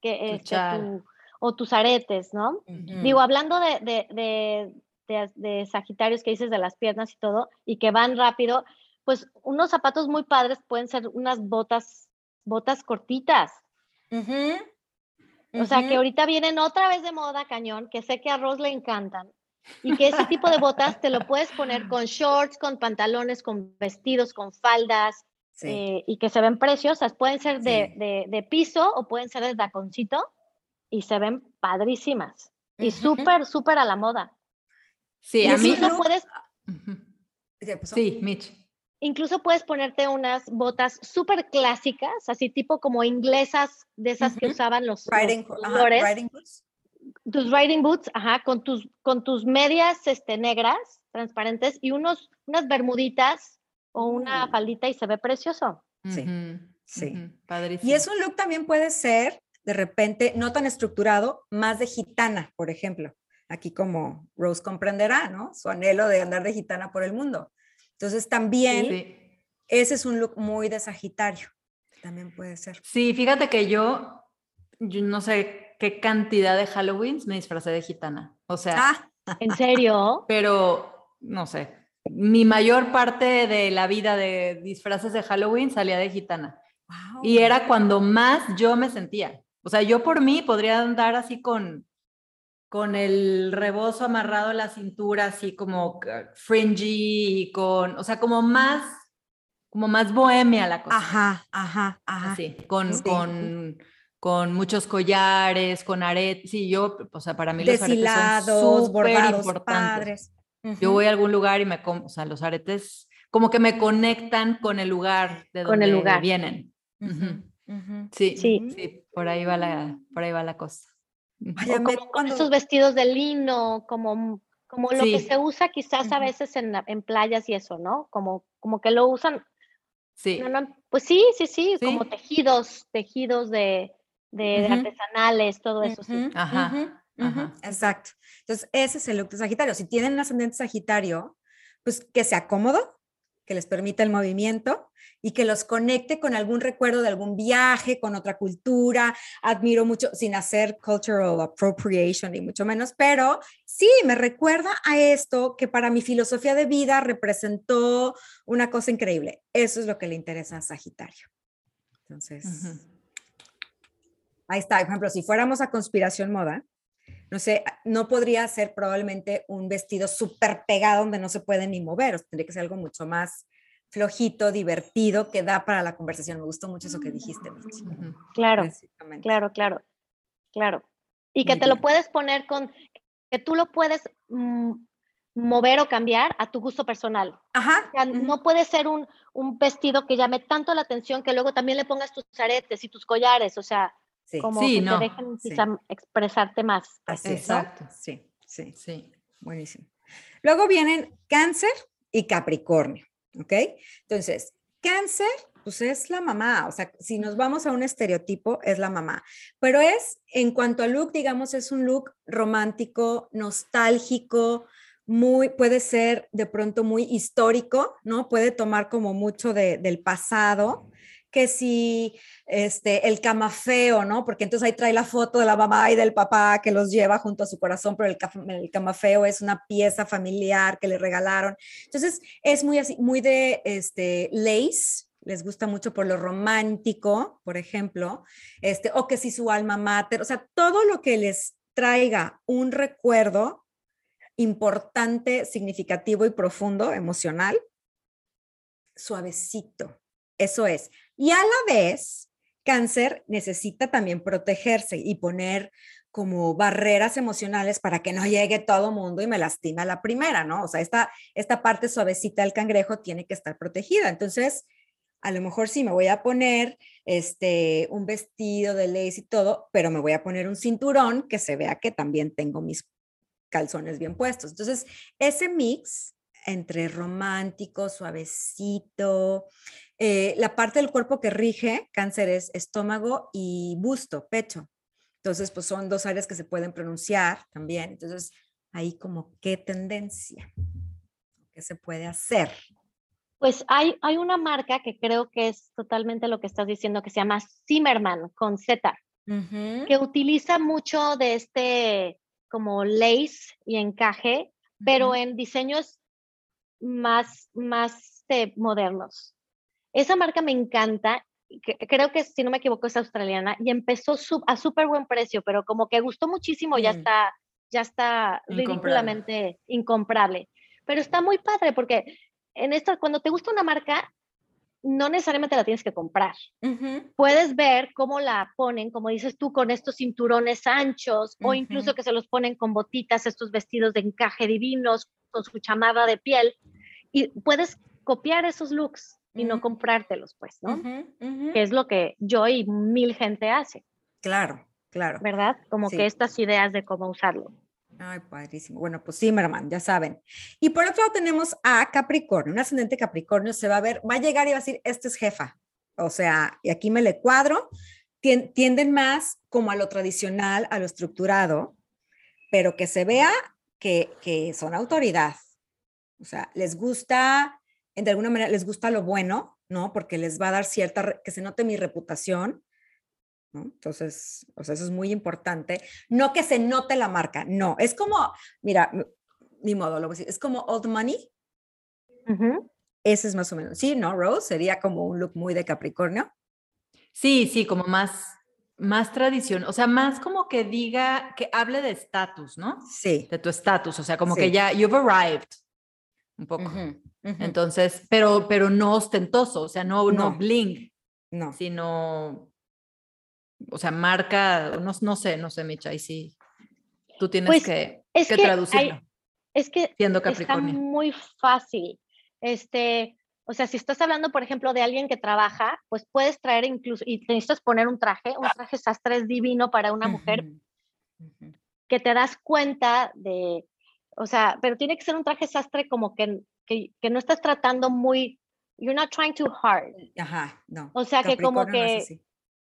que Tu este, tu- o tus aretes, ¿no? Digo, hablando de, de, de, de- de Sagitarios que dices de las piernas y todo, y que van rápido, pues unos zapatos muy padres pueden ser unas botas, botas cortitas. Ujú. O sea, que ahorita vienen otra vez de moda, cañón, que sé que a Rose le encantan. Y que ese tipo de botas te lo puedes poner con shorts, con pantalones, con vestidos, con faldas, Sí. eh, y que se ven preciosas. Pueden ser de, Sí. de- de piso o pueden ser de taconcito y se ven padrísimas. Y súper, súper a la moda. Sí, Y a mí. look- puedes, Ujú. ¿Qué pasó? Sí, Mitch. Incluso puedes ponerte unas botas súper clásicas, así tipo como inglesas, de esas que usaban los, los Riding, boots. tus riding boots, ajá, con tus, con tus medias este, negras, transparentes, y unos, unas bermuditas o una Mm. faldita y se ve precioso. Sí, sí. Padrísimo. Y es un look también puede ser, de repente, no tan estructurado, más de gitana, por ejemplo. Aquí como Rose comprenderá, ¿no? Su anhelo de andar de gitana por el mundo. Entonces también Sí. ese es un look muy de Sagitario. También puede ser. Sí, fíjate que yo, yo no sé qué cantidad de Halloweens me disfracé de gitana. O sea, Ah, ¿En serio? pero no sé. Mi mayor parte de la vida de disfraces de Halloween salía de gitana. wow. Y era cuando más yo me sentía. O sea, yo por mí podría andar así con, con el rebozo amarrado a la cintura, así como fringy y con, o sea, como más, como más bohemia la cosa. Ajá, ajá, ajá. Así, con, Sí. con, con muchos collares, con aretes. Sí, yo, o sea, para mí los aretes son súper importantes. padres. Yo Ujú. voy a algún lugar y me, com- o sea, los aretes como que me conectan con el lugar de Con donde el lugar. vienen. Ujú, Ujú. ujú. Sí, Sí. sí, por ahí va la, por ahí va la cosa. Ay, O como con cuando- esos vestidos de lino, como, como lo que Sí. se usa quizás a veces en, la- en playas y eso, ¿no? Como, como que lo usan, Sí, no, no, pues sí, sí, sí, como Sí. tejidos, tejidos de, de- artesanales, todo eso, sí. Ujú, Ajá. Exacto. Entonces, ese es el look de Sagitario. Si tienen un ascendente Sagitario, pues que sea cómodo, que les permita el movimiento y que los conecte con algún recuerdo de algún viaje, con otra cultura. Admiro mucho, sin hacer cultural appropriation y mucho menos, pero sí, me recuerda a esto que para mi filosofía de vida representó una cosa increíble. Eso es lo que le interesa a Sagitario. Entonces, Ujú. Ahí está, por ejemplo, si fuéramos a conspiración moda, no sé, no podría ser probablemente un vestido súper pegado donde no se puede ni mover, o sea, tendría que ser algo mucho más flojito, divertido, que da para la conversación. Me gustó mucho eso que dijiste, Mitch. Ujú. Claro, claro, claro, claro. Y que Muy te lo puedes poner con, que tú lo puedes mm, mover o cambiar a tu gusto personal. Ajá. O sea, no puede ser un, un vestido que llame tanto la atención que luego también le pongas tus aretes y tus collares, o sea, sí, como Sí, que no, te dejen sí. quizá expresarte más. así es, ¿no? Exacto. Sí, sí, Sí. buenísimo. Luego vienen cáncer y capricornio, ¿ok? Entonces, cáncer, pues es la mamá, o sea, si nos vamos a un estereotipo, es la mamá, pero es, en cuanto a look, digamos, es un look romántico, nostálgico, muy, puede ser de pronto muy histórico, ¿no? Puede tomar como mucho de- del pasado, que si este, el camafeo, ¿no? Porque entonces ahí trae la foto de la mamá y del papá que los lleva junto a su corazón, pero el, camafeo es una pieza familiar que le regalaron. Entonces es muy así, muy de este, lace, les gusta mucho por lo romántico, por ejemplo, este, o que si su alma mater, o sea, todo lo que les traiga un recuerdo importante, significativo y profundo, emocional, suavecito. Eso es. Y a la vez, cáncer necesita también protegerse y poner como barreras emocionales para que no llegue todo mundo y me lastime a la primera, ¿no? O sea, esta, esta parte suavecita del cangrejo tiene que estar protegida. Entonces, a lo mejor sí me voy a poner este un vestido de lace y todo, pero me voy a poner un cinturón que se vea que también tengo mis calzones bien puestos. Entonces, ese mix entre romántico, suavecito, eh, la parte del cuerpo que rige cáncer es estómago y busto, pecho. Entonces, pues son dos áreas que se pueden pronunciar también. Entonces, ahí como qué tendencia, qué se puede hacer. Pues hay, hay una marca que creo que es totalmente lo que estás diciendo, que se llama Zimmerman con Z, que utiliza mucho de este como lace y encaje, pero en diseños más, más eh, modernos. Esa marca me encanta, creo que si no me equivoco es australiana y empezó a súper buen precio, pero como que gustó muchísimo, ya está, ya está ridículamente incomparable. Pero está muy padre porque en esto, cuando te gusta una marca, no necesariamente la tienes que comprar. Puedes ver cómo la ponen, como dices tú, con estos cinturones anchos o incluso que se los ponen con botitas, estos vestidos de encaje divinos, con su chamada de piel. Y puedes copiar esos looks y no comprártelos, pues, ¿no? Que es lo que yo y mil gente hace. Claro, claro. ¿Verdad? Como que estas ideas de cómo usarlo. Ay, padrísimo. Bueno, pues sí, hermano, ya saben. Y por otro lado tenemos a Capricornio, un ascendente Capricornio se va a ver, va a llegar y va a decir, este es jefa. O sea, y aquí me le cuadro, tienden más como a lo tradicional, a lo estructurado, pero que se vea que, que son autoridad. O sea, les gusta, de alguna manera, les gusta lo bueno, ¿no? Porque les va a dar cierta, que se note mi reputación entonces, o sea, eso es muy importante. No que se note la marca, no. Es como, mira, ni modo, lo voy a decir, es como old money. Ese es más o menos. Sí, ¿no, Rose? Sería como un look muy de Capricornio. Sí, sí, como más, más tradición, o sea, más como que diga, que hable de estatus, ¿no? Sí. De tu estatus, o sea, como que ya, you've arrived, un poco. Entonces, pero, pero no ostentoso, o sea, no, no, no bling, no. sino o sea, marca, no, no sé, no sé, Micha, y sí, tú tienes pues, que, que, traducirlo. es que siendo Capricornio. está muy fácil. Este, o sea, si estás hablando, por ejemplo, de alguien que trabaja, pues puedes traer incluso, y necesitas poner un traje, un traje sastre es divino para una mujer, que te das cuenta de, o sea, pero tiene que ser un traje sastre como que, que, que no estás tratando muy, you're not trying too hard. Ajá, no. O sea, que como que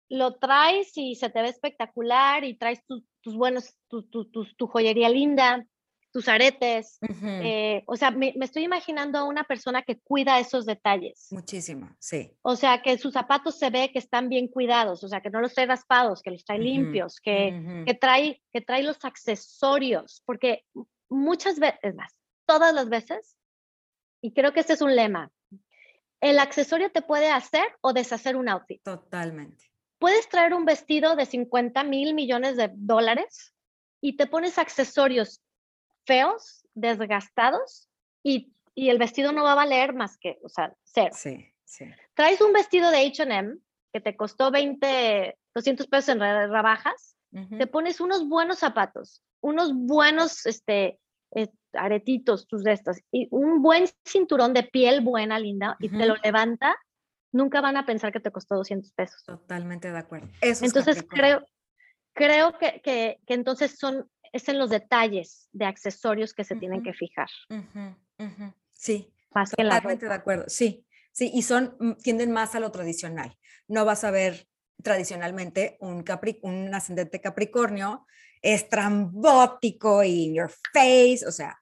lo traes y se te ve espectacular y traes tus buenos, tu, tu, joyería linda, tus aretes. Eh, o sea, me, estoy imaginando a una persona que cuida esos detalles. Muchísimo, sí. O sea, que sus zapatos se ve que están bien cuidados, o sea, que no los trae raspados, que los trae limpios, que, que, trae, que trae los accesorios, porque muchas veces, más, todas las veces, y creo que este es un lema, el accesorio te puede hacer o deshacer un outfit. Totalmente puedes traer un vestido de 50 mil millones de dólares y te pones accesorios feos, desgastados y, el vestido no va a valer más que, o sea, cero. Sí, sí. Traes un vestido de H&M que te costó 20, 200 pesos en rebajas, te pones unos buenos zapatos, unos buenos este, eh, aretitos, tus de estas, y un buen cinturón de piel buena, linda, y te lo levanta nunca van a pensar que te costó 200 pesos. Totalmente de acuerdo. entonces creo, creo que, que, entonces son, es en los detalles de accesorios que se tienen que fijar. Sí. Más Totalmente de acuerdo, sí. Sí, y son, mm, tienden más a lo tradicional. No vas a ver tradicionalmente un, capri, un ascendente Capricornio estrambótico y in your face, o sea,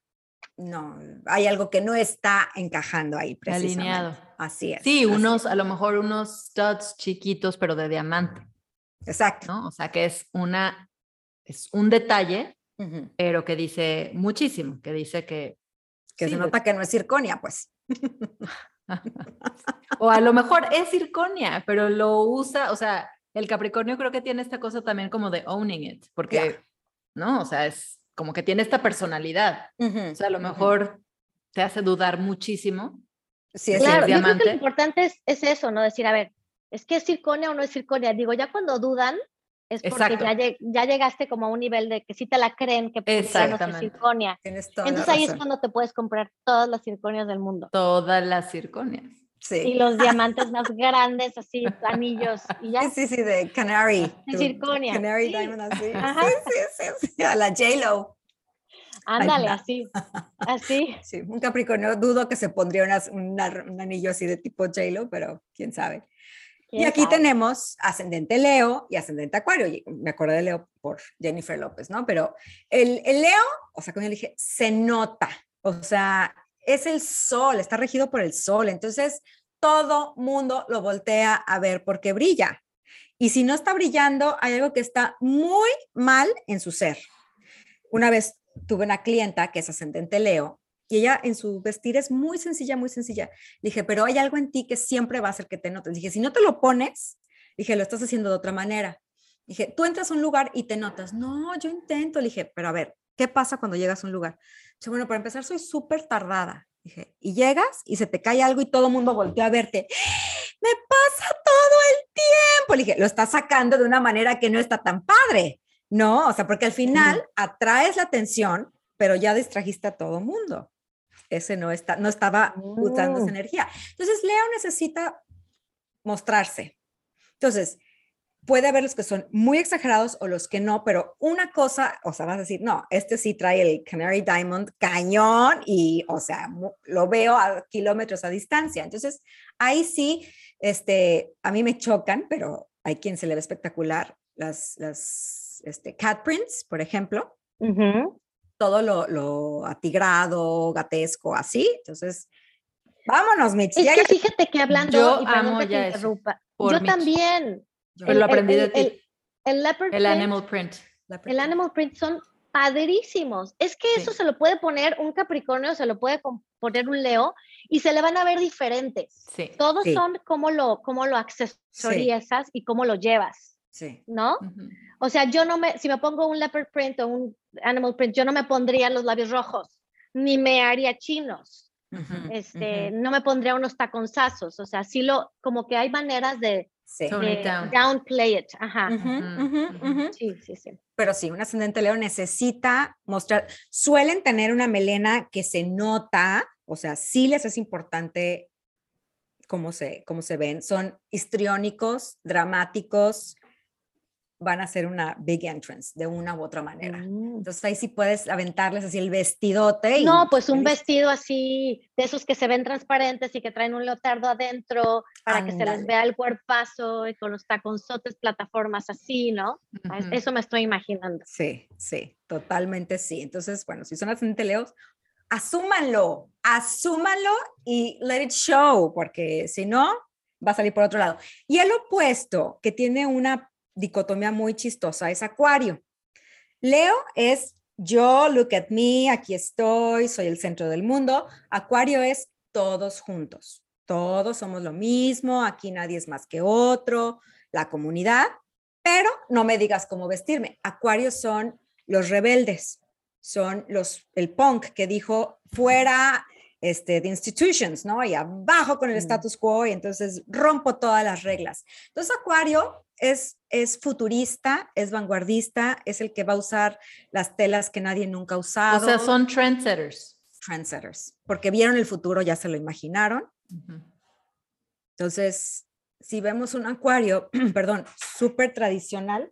no, hay algo que no está encajando ahí precisamente. Alineado. Así es. Sí, unos, a lo mejor unos studs chiquitos, pero de diamante. Exacto. ¿no? O sea que es una, es un detalle, pero que dice muchísimo, que dice que... Que se nota que no es circonia, pues. o a lo mejor es circonia, pero lo usa, o sea, el Capricornio creo que tiene esta cosa también como de owning it, porque, ¿no? O sea, es como que tiene esta personalidad. O sea, a lo mejor te hace dudar muchísimo. Sí, es Claro, el yo creo que diamante. lo importante es, es eso, ¿no? Decir, a ver, ¿es que es circonia o no es circonia? Digo, ya cuando dudan, es porque ya, lleg- ya llegaste como a un nivel de que sí te la creen que no ser Exactamente. circonia. Entonces ahí es cuando te puedes comprar todas las circonias del mundo. Todas las circonias. Y Sí. los diamantes más grandes, así, anillos, y ya. Sí, sí, de Canary. De circonia, Canary sí. Diamond así. Sí, sí, sí, A la J-Lo. Ándale, así, así. Sí, un Capricornio, dudo que se pondría unas- una- un anillo así de tipo J-Lo, pero quién sabe. Y ¿quién aquí sabe? tenemos ascendente Leo y ascendente Acuario. Y me acordé de Leo por Jennifer López, ¿no? Pero el, el Leo, o sea, cuando yo dije, se nota, o sea, es el sol, está regido por el sol. Entonces, todo mundo lo voltea a ver porque brilla. Y si no está brillando, hay algo que está muy mal en su ser. Una vez tuve una clienta que es ascendente Leo y ella en su vestir es muy sencilla, muy sencilla. Dije, pero hay algo en ti que siempre va a hacer que te notes. Dije, si no te lo pones, dije, lo estás haciendo de otra manera. Dije, tú entras a un lugar y te notas. No, yo intento. Le dije, pero a ver, ¿qué pasa cuando llegas a un lugar? Dije, bueno, para empezar, soy súper tardada. Dije, y llegas y se te cae algo y todo el mundo voltea a verte. Me pasa todo el tiempo. Le dije, lo estás sacando de una manera que no está tan padre. No, o sea, porque al final atraes la atención, pero ya distrajiste a todo mundo. Ese no está, no estaba usando esa Mm. energía. Entonces, Leo necesita mostrarse. Entonces, puede haber los que son muy exagerados o los que no, pero una cosa, o sea, vas a decir, no, este sí trae el Canary Diamond cañón y, o sea, lo veo a kilómetros a distancia. Entonces, ahí sí, este, a mí me chocan, pero hay quien se le ve espectacular, las, las este, cat prints, por ejemplo, todo lo, lo atigrado, gatesco, así. Entonces, vámonos, Mitch. Es que fíjate que hablando, Yo y amo ya eso, yo Mitch. también. Yo- Pero lo aprendí de el- ti. el- el leopard El print, animal print. el animal print son padrísimos. Es que eso se lo puede poner un Capricornio, se lo puede poner un Leo y se le van a ver diferentes. Sí. Todos Sí. son cómo lo, cómo lo accesorizas y cómo lo llevas, Sí. ¿no? O sea, yo no me, si me pongo un leopard print o un animal print, yo no me pondría los labios rojos, ni me haría chinos, este, no me pondría unos taconzazos, o sea, sí lo, como que hay maneras de, Sí. Tone it de down. downplay it, ajá. Sí, sí, sí. Pero sí, un ascendente Leo necesita mostrar, suelen tener una melena que se nota, o sea, sí les es importante cómo se, cómo se ven, son histriónicos, dramáticos, van a hacer una big entrance de una u otra manera. Mm. Entonces ahí sí puedes aventarles así el vestidote. y No, pues un vestido así, de esos que se ven transparentes y que traen un leotardo adentro para que se les vea el cuerpazo y con los taconzotes, plataformas así, ¿no? A- Ujú. Eso me estoy imaginando. Sí, sí, totalmente sí. Entonces, bueno, si son ascendente Leos, asúmanlo, asúmanlo y let it show, porque si no, va a salir por otro lado. Y el opuesto, que tiene una dicotomía muy chistosa, es Acuario. Leo es yo, look at me, aquí estoy, soy el centro del mundo. Acuario es todos juntos, todos somos lo mismo, aquí nadie es más que otro, la comunidad, pero no me digas cómo vestirme. Acuarios son los rebeldes, son los, el punk que dijo fuera este, de institutions, ¿no? Y abajo con el Mm. status quo y entonces rompo todas las reglas. Entonces Acuario es, es futurista, es vanguardista, es el que va a usar las telas que nadie nunca ha O usado. sea, son trendsetters. trendsetters, porque vieron el futuro, ya se lo imaginaron. Entonces, si vemos un acuario, perdón, súper tradicional,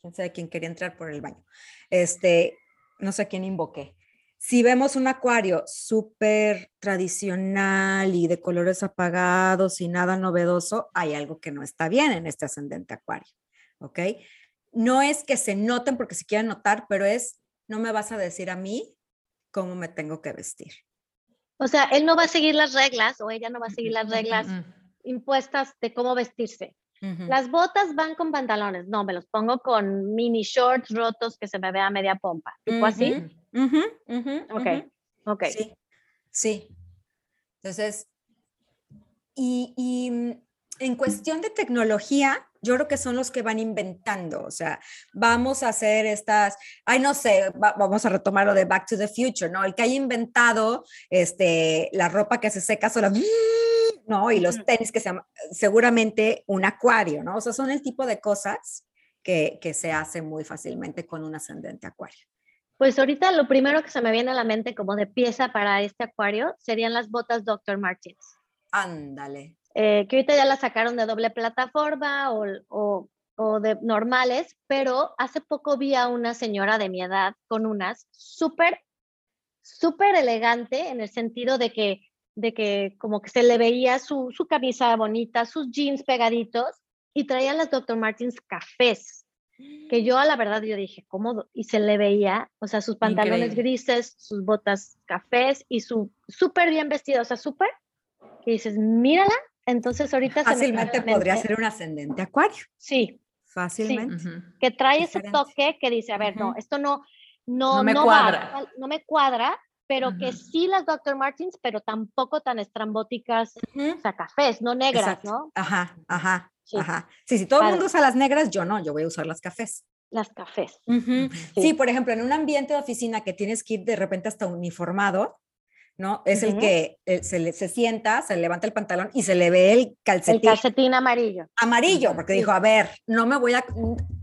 quién sabe quién quería entrar por el baño, este, no sé quién invoqué. Si vemos un acuario súper tradicional y de colores apagados y nada novedoso, hay algo que no está bien en este ascendente acuario, ¿ok? No es que se noten porque se quieran notar, pero es, no me vas a decir a mí cómo me tengo que vestir. O sea, él no va a seguir las reglas o ella no va a seguir las reglas impuestas de cómo vestirse. Las botas van con pantalones. No, me los pongo con mini shorts rotos que se me vea media pompa. ¿Tipo así? Ujú, ujú, Ok, ujú. ok. Sí, sí. Entonces, y, y, mm, en cuestión de tecnología, yo creo que son los que van inventando, o sea, vamos a hacer estas, ay, no sé, vamos a retomar lo de Back to the Future, ¿no? El que haya inventado este, la ropa que se seca sola, ¿no? Y los tenis que se seguramente un acuario, ¿no? O sea, son el tipo de cosas que, que se hace muy fácilmente con un ascendente acuario. Pues ahorita lo primero que se me viene a la mente como de pieza para este acuario serían las botas Dr. Martens. Ándale. Eh, que ahorita ya las sacaron de doble plataforma o, o, o, de normales, pero hace poco vi a una señora de mi edad con unas súper, súper elegante en el sentido de que, de que como que se le veía su, su camisa bonita, sus jeans pegaditos y traía las Dr. Martens cafés que yo a la verdad yo dije, ¿cómo? Y se le veía, o sea, sus pantalones grises, sus botas cafés y su súper bien vestido, o sea, súper, que dices, mírala, entonces ahorita fácilmente podría ser un ascendente acuario. Sí. Fácilmente. Que trae ese toque que dice, a ver, no, esto no, no, no me cuadra. no me cuadra, pero que sí las Dr. Martins, pero tampoco tan estrambóticas, o sea, cafés, no negras, ¿no? Ajá, ajá. Sí. Ajá. Sí, si todo el mundo usa las negras, yo no, yo voy a usar las cafés. Las cafés. sí. por ejemplo, en un ambiente de oficina que tienes que ir de repente hasta uniformado, ¿no? Es el que eh, se, se, sienta, se levanta el pantalón y se le ve el calcetín. El calcetín amarillo. Amarillo, porque dijo, a ver, no me voy a,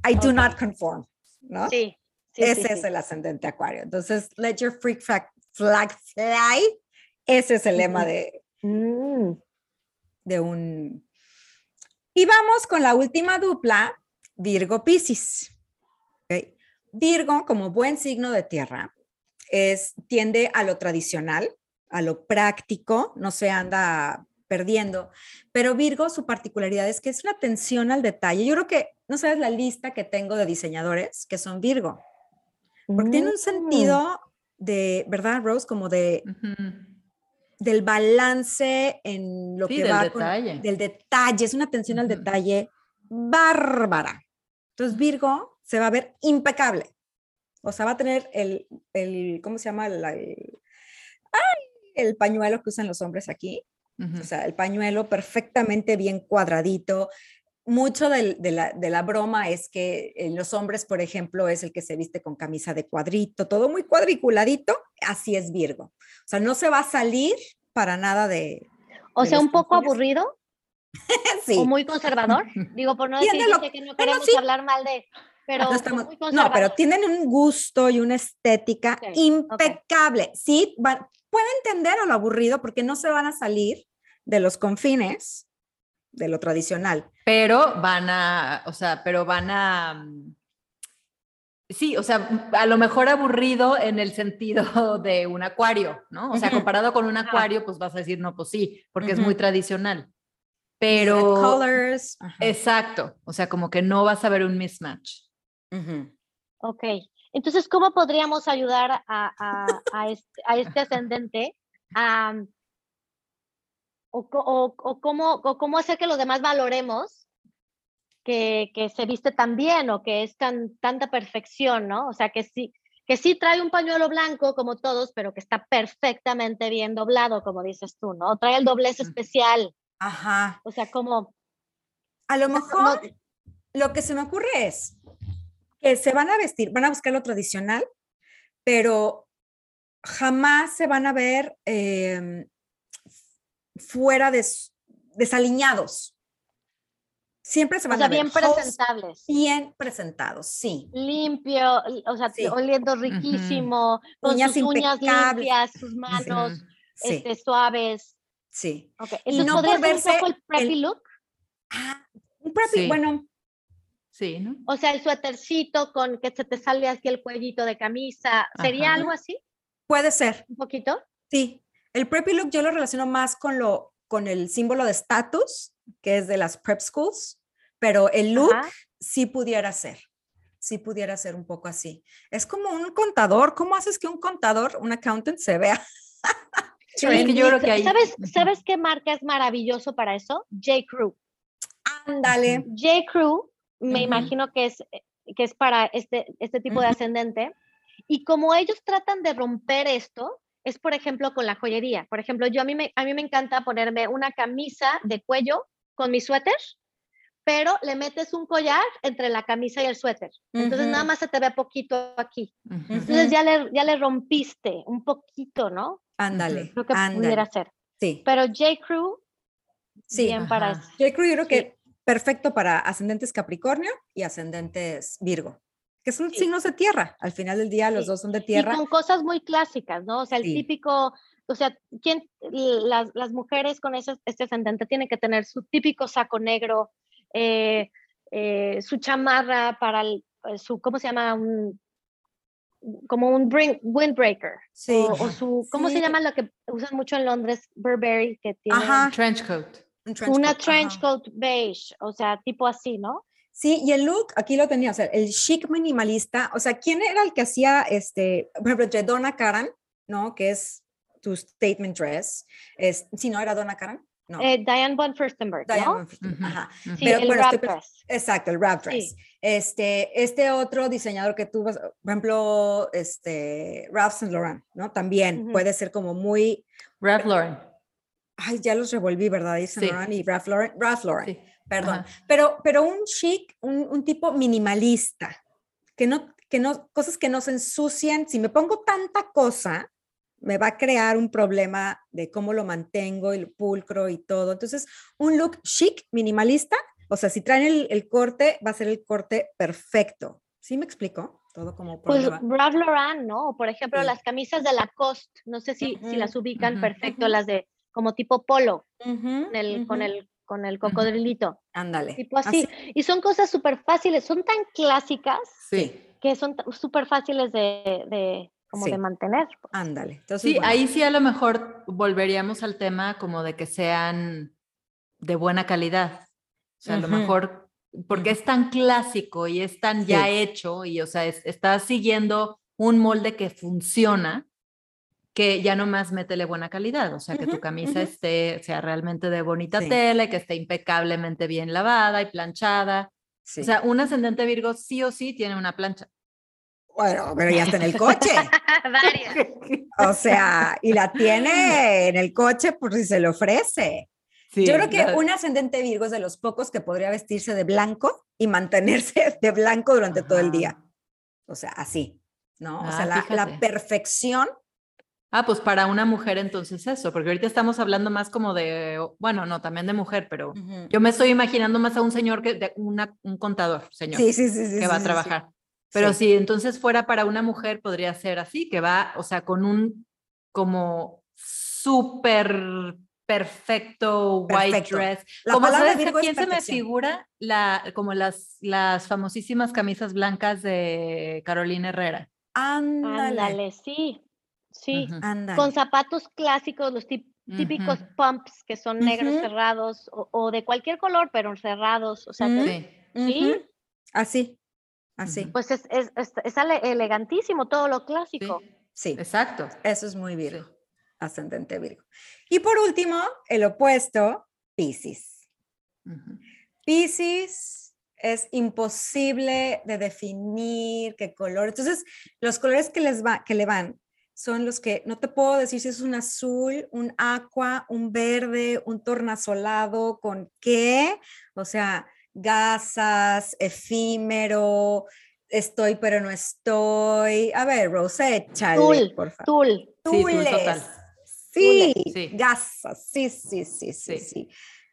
I do not conform, ¿no? Sí. ese es el ascendente acuario. Entonces, let your freak flag, fly. Ese es el lema de, mm. de un y vamos con la última dupla, Virgo Piscis. Virgo, como buen signo de tierra, es, tiende a lo tradicional, a lo práctico, no se anda perdiendo. Pero Virgo, su particularidad es que es una atención al detalle. Yo creo que, no sabes la lista que tengo de diseñadores que son Virgo, porque tiene un mm. sentido de, ¿verdad, Rose? Como de del balance en lo que del va detalle. del detalle, es una atención al detalle bárbara. Entonces Virgo se va a ver impecable. O sea, va a tener el, el ¿cómo se llama? El, el pañuelo que usan los hombres aquí. O sea, el pañuelo perfectamente bien cuadradito. Mucho de, la, de, la, broma es que en los hombres, por ejemplo, es el que se viste con camisa de cuadrito, todo muy cuadriculadito, así es Virgo. O sea, no se va a salir para nada de... O sea, un poco aburrido. sí. O muy conservador. Digo, por no decir que no queremos hablar mal de... Pero no, pero tienen un gusto y una estética impecable. Sí, pueden entender a lo aburrido porque no se van a salir de los confines de lo tradicional. Pero van a, o sea, pero van a mm, Sí, o sea, a lo mejor aburrido en el sentido de un acuario, ¿no? O sea, comparado con un acuario, pues vas a decir, no, pues sí, porque es muy tradicional. Pero... Colors. Exacto, o sea, como que no vas a ver un mismatch. Ok, entonces, ¿cómo podríamos ayudar a, a, este, este, ascendente o, o, cómo, o cómo hacer que los demás valoremos que, se viste tan bien o que es tan, tanta perfección, ¿no? O sea, que sí, que sí trae un pañuelo blanco como todos, pero que está perfectamente bien doblado, como dices tú, ¿no? Trae el doblez especial. Ajá. O sea, como... A lo mejor lo que se me ocurre es que se van a vestir, van a buscar lo tradicional, pero jamás se van a ver em, fuera de desaliñados. Siempre se van a ver bien presentables. Bien presentados, sí. Limpio, o sea, oliendo riquísimo, con uñas sus uñas limpias, sus manos este, suaves. Sí. Okay. Entonces, y no por verse un poco el preppy look? Ah, un preppy, bueno. Sí, ¿no? O sea, el suétercito con que se te sale aquí el cuellito de camisa, ¿sería algo así? Puede ser. ¿Un poquito? Sí. El preppy look yo lo relaciono más con lo con el símbolo de estatus que es de las prep schools, pero el look sí pudiera ser, sí pudiera ser un poco así. Es como un contador, ¿cómo haces que un contador, un accountant se vea? ¿Sabes, ¿Sabes qué marca es maravilloso para eso? J. Crew. Ándale. J. Crew, me imagino que es, que es para este, este tipo de ascendente. Y como ellos tratan de romper esto, es por ejemplo con la joyería. Por ejemplo, yo a mí me, a mí me encanta ponerme una camisa de cuello con mi suéter, pero le metes un collar entre la camisa y el suéter. Entonces nada Ujú. más se te ve poquito aquí. Ujú. Entonces ya le, ya le rompiste un poquito, ¿no? Ándale, Creo que pudiera ándale. ser. Sí, Pero J. Crew, sí. bien para Ajá. eso. Yo creo, yo creo Sí. que perfecto para ascendentes Capricornio y ascendentes Virgo, que son Sí. signos de tierra. Al final del día, los dos son de Y tierra. con cosas muy clásicas, ¿no? O sea, el Sí. típico, o sea, ¿quién, las, las mujeres con ese, este ascendente tienen que tener su típico saco negro, eh, eh, su chamarra para el, eh, su, ¿cómo se llama? Un, como un bring- windbreaker. Sí. O, o su, ¿cómo se llama lo que usan mucho en Londres? Burberry, que tiene Ajá. Trench coat. Un trench una coat, trench ajá. coat beige, o sea, tipo así, ¿no? Sí, y el look, aquí lo tenía, o sea, el chic minimalista, o sea, ¿quién era el que hacía, este, por ejemplo, entre Donna Karan, ¿no? Que es tu statement dress, es, si no era Donna Karan, no. Eh, Diane von Furstenberg, Diane ¿no? Von Furstenberg, ajá. Sí, Pero, el bueno, wrap estoy dress. Exacto, el wrap dress. Sí. Este, este otro diseñador que tú, vas- por ejemplo, este, Ralph Saint Laurent, ¿no? También Ujú. puede ser como muy, Ralph Lauren. ay, ya los revolví, ¿verdad? Saint Sí. Laurent y Ralph Lauren, Ralph Lauren. Perdón, Ajá. pero, pero un chic, un, un tipo minimalista, que no, que no, cosas que no se ensucian. Si me pongo tanta cosa, me va a crear un problema de cómo lo mantengo, el pulcro y todo. Entonces, un look chic, minimalista, o sea, si traen el, el corte, va a ser el corte perfecto. ¿Sí me explico? Todo como por Pues. Ralph Lauren, ¿no? Por ejemplo, Sí. las camisas de Lacoste, no sé si, si las ubican perfecto, las de como tipo polo, con el, con ujú. el, con el cocodrilito, Ándale. tipo así. Y son cosas súper fáciles, son tan clásicas Sí. que son súper fáciles de, de, como Sí. de mantener. pues. Ándale. Entonces, Sí, bueno, ahí sí a lo mejor volveríamos al tema como de que sean de buena calidad. O sea, a lo mejor, porque es tan clásico y es tan ya hecho y, o sea, es- estás siguiendo un molde que funciona, que ya nomás métele buena calidad. O sea, que tu camisa esté, sea realmente de bonita Sí. tela que esté impecablemente bien lavada y planchada. sí. O sea, un ascendente Virgo sí o sí tiene una plancha. bueno, pero ya está en el coche. O sea, y la tiene en el coche por si se le ofrece. Sí, Yo creo que un ascendente Virgo es de los pocos que podría vestirse de blanco y mantenerse de blanco durante todo el día. O sea, así, ¿no? o sea, Ah, la, perfección. Ah, pues para una mujer entonces eso, porque ahorita estamos hablando más como de, bueno, no, también de mujer, pero yo me estoy imaginando más a un señor que, de una- un contador, señor, Sí, sí, sí, sí. que va sí, a trabajar. sí. Pero Sí. si entonces fuera para una mujer, podría ser así, que va, o sea, con un como súper perfecto white Perfecto. dress. La como sabes a quién se me figura la, como las, las famosísimas camisas blancas de Carolina Herrera. Ándale. Ándale, sí, sí. Con zapatos clásicos, los tip- típicos pumps que son negros cerrados o, o de cualquier color, pero cerrados. O sea, Sí. Así. Así. Pues es, es, es- es ele- elegantísimo todo lo clásico. Sí. exacto. Eso es muy Virgo. Sí. Ascendente Virgo. Y por último, el opuesto, Piscis. Ujú. Piscis es imposible de definir qué color. Entonces, los colores que, les va, que le van son los que no te puedo decir si es un azul, un aqua, un verde, un tornasolado, con qué. O sea, gasas, efímero, estoy pero no estoy. A ver, Rose, échale, Tul, por favor. Tul. Sí, tul Tules. total. Sí, sí. gasas, sí, sí, sí, sí, Sí. sí.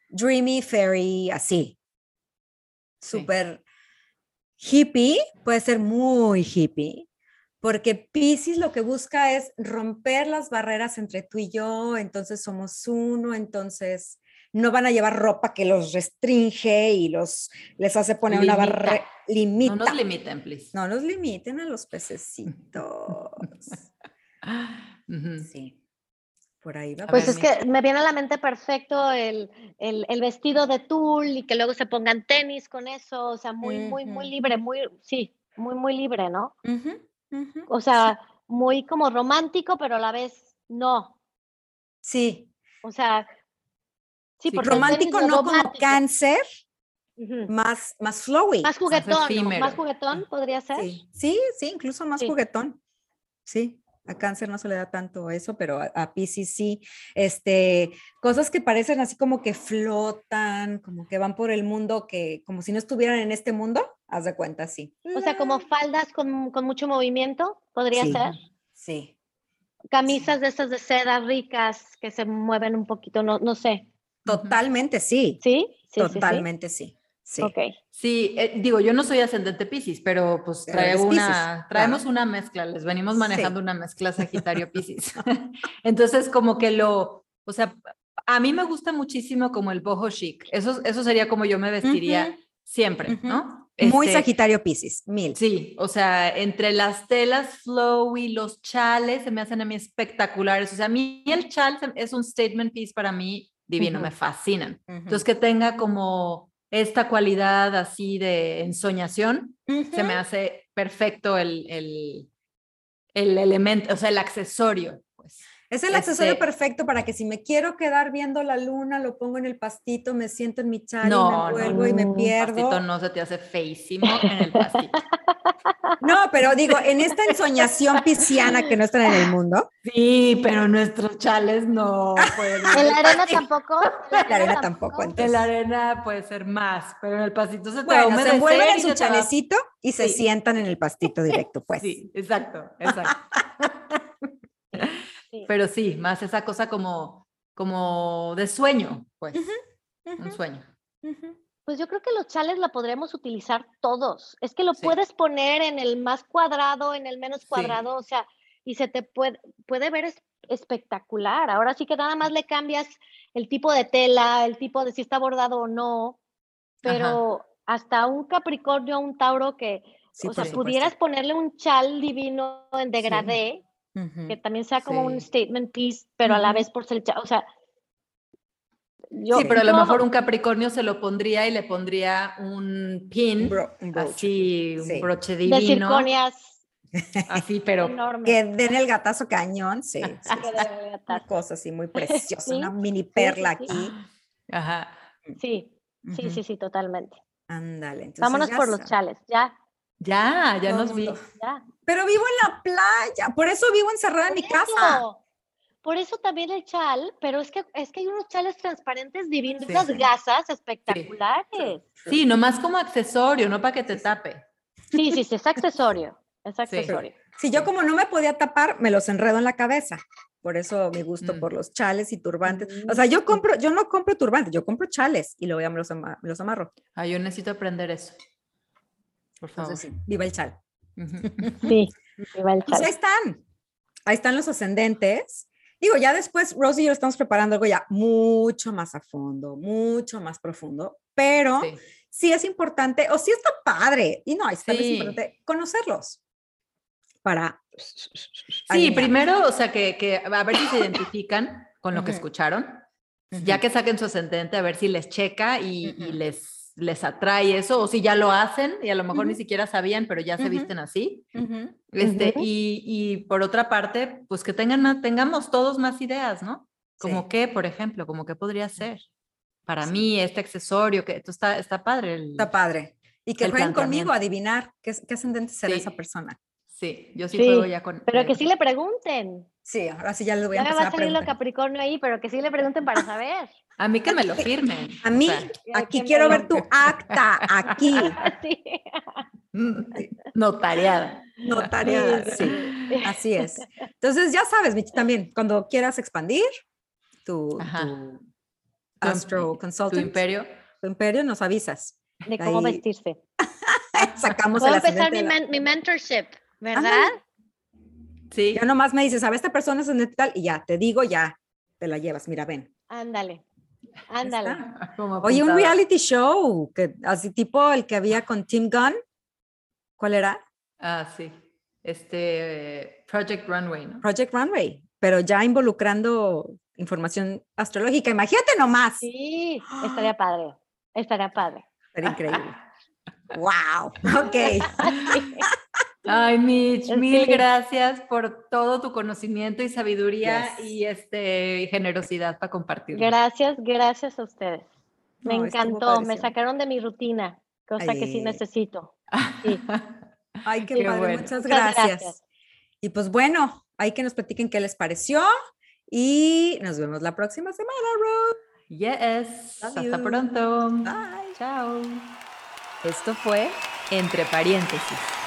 Dreamy Fairy, así. Sí. Súper hippie, puede ser muy hippie, porque Pisces lo que busca es romper las barreras entre tú y yo, entonces somos uno, entonces no van a llevar ropa que los restringe y los les hace poner una Limita. barrera, limita. No nos limiten, please. No nos limiten a los pececitos. Sí. Por ahí va. Pues ver, es que me viene a la mente perfecto el, el- el vestido de tul y que luego se pongan tenis con eso, o sea, muy, muy, muy libre, muy, sí, muy, muy libre, ¿no? O sea, muy como romántico, pero a la vez no. Sí, O sea, sí, Sí, romántico no como cáncer, más, más flowy. Más juguetón. Más juguetón podría ser. Sí, sí, sí, incluso más Sí. juguetón. Sí, A cáncer no se le da tanto eso, pero a, a Pisces sí. Este, cosas que parecen así como que flotan, como que van por el mundo, que como si no estuvieran en este mundo, haz de cuenta, sí. O sea, como faldas con, con mucho movimiento, podría Sí. ser. Sí. Camisas de esas de seda ricas que se mueven un poquito, no, no sé. Totalmente sí. ¿Sí? Sí, sí, sí. Totalmente sí. Sí. Sí, eh, digo, yo no soy ascendente Piscis, pero pues Pero eres traigo una, Piscis, traemos claro. una mezcla, les venimos Sí. manejando una mezcla Sagitario Piscis. Entonces, como que lo, o sea, a mí me gusta muchísimo como el boho chic. Eso, eso sería como yo me vestiría siempre. ¿no? Muy Este, Sagitario Pisces, mil. Sí, o sea, entre las telas flow y los chales se me hacen a mí espectaculares. O sea, a mí el chal es un statement piece para mí divino, me fascinan. Entonces, que tenga como esta cualidad así de ensoñación, se me hace perfecto el, el, el elemento, o sea, el accesorio. Es el accesorio Este- perfecto para que si me quiero quedar viendo la luna, lo pongo en el pastito, me siento en mi chal y No, me no, envuelvo y me no. pierdo. Pastito no se te hace feísimo en el pastito. No, pero digo, en esta ensoñación pisciana que no están en el mundo, Sí, pero nuestros chales no pueden. ¿En la arena tampoco? la arena tampoco. En Entonces, la arena puede ser más, pero en el pastito se te va a bueno, se envuelven en y su va- chalecito y se Sí. sientan en el pastito directo, pues. Sí, exacto, exacto. Sí. Pero sí, más esa cosa como, como de sueño, pues, un sueño. Pues yo creo que los chales la podremos utilizar todos. Es que lo Sí. puedes poner en el más cuadrado, en el menos Sí. cuadrado, o sea, y se te puede, puede ver es- espectacular. Ahora sí que nada más le cambias el tipo de tela, el tipo de si está bordado o no, pero hasta un Capricornio, un Tauro que, Sí, o sea, supuesto. pudieras ponerle un chal divino en degradé, Que también sea como un statement piece, pero a la vez por ser el chal, o sea, yo, sí, pero a lo mejor un Capricornio se lo pondría y le pondría un pin, Un bro- un así, un Sí. broche de divino, circonias así, pero. Que den el gatazo cañón, sí. sí, que Una cosa así muy preciosa, Sí, una mini sí, perla sí. aquí. ajá. Sí, sí, sí, sí, totalmente. Ándale. entonces Vámonos por los chales, ya, Ya, ya nos vi. ya. Pero vivo en la playa, por eso vivo encerrada en mi casa. Por eso también el chal, pero es que es que hay unos chales transparentes divinos, Sí. unas gasas espectaculares. Sí, nomás como accesorio, no para que te tape. Sí, sí, sí, es accesorio, es accesorio. Si yo como no me podía tapar, me los enredo en la cabeza. Por eso mi gusto Mm. por los chales y turbantes. O sea, yo compro, yo no compro turbantes, yo compro chales y luego ya me los, ama- me los amarro. Ah, yo necesito aprender eso. Por favor. Entonces, sí, viva el chal. Sí, el Pues ahí están. Ahí están los ascendentes. Digo, ya después Rosy y yo estamos preparando algo ya mucho más a fondo, mucho más profundo, pero sí, Sí. es importante, o sí está padre, y no, es Sí. importante conocerlos para... Sí, alinear. primero, o sea, que, que a ver si se identifican con lo que escucharon, ya que saquen su ascendente, a ver si les checa y, y Ujú. Les, les atrae eso, o si ya lo hacen y a lo mejor ni siquiera sabían, pero ya se visten así. Este, y, y por otra parte, pues que tengan más- tengamos todos más ideas, ¿no? Como Sí. qué, por ejemplo, como qué podría ser. Para Sí. mí, este accesorio, que esto está, está padre. el- Está padre. Y que jueguen conmigo a adivinar qué, qué ascendente será Sí. esa persona. Sí, yo sí, Sí, juego ya con. Pero que sí le pregunten. Sí, ahora sí ya les voy a Ya me va empezar a a salir lo. Capricornio ahí, pero que sí le pregunten para saber. A mí que me lo firmen. A o mí, sea, aquí quiero ver tu acta, aquí, Sí. mm, notariada. notariada, sí. Así es. Entonces, ya sabes, Michi, también, cuando quieras expandir tu, tu Astro Tu Consultant, imperio. tu imperio, nos avisas. De cómo Ahí vestirse. Sacamos Puedo el empezar mi, men- mi mentorship, ¿verdad? Ándale. Sí. Ya nomás me dices, a ver, esta persona es ascendente tal, y ya, te digo, ya, te la llevas, mira, ven. Ándale. Ándale. Oye, un reality show, que así tipo el que había con Tim Gunn. ¿Cuál era? Ah, sí. Este eh, Project Runway, ¿no? Project Runway, pero ya involucrando información astrológica. Imagínate nomás. Sí, estaría padre. Estaría padre. Sería increíble. wow. Ok. Ay, Mitch, Es mil que- gracias por todo tu conocimiento y sabiduría Yes. y este y generosidad para compartir. Gracias, gracias a ustedes. Me No, encantó, me sacaron de mi rutina, cosa que sí necesito. Sí. Ay, qué, Qué padre. bueno. Muchas Muchas gracias. Y pues bueno, Ahí que nos platiquen qué les pareció y nos vemos la próxima semana, Ro. Yes. Love Hasta you. pronto. Bye. Chao. Esto fue Entre Paréntesis.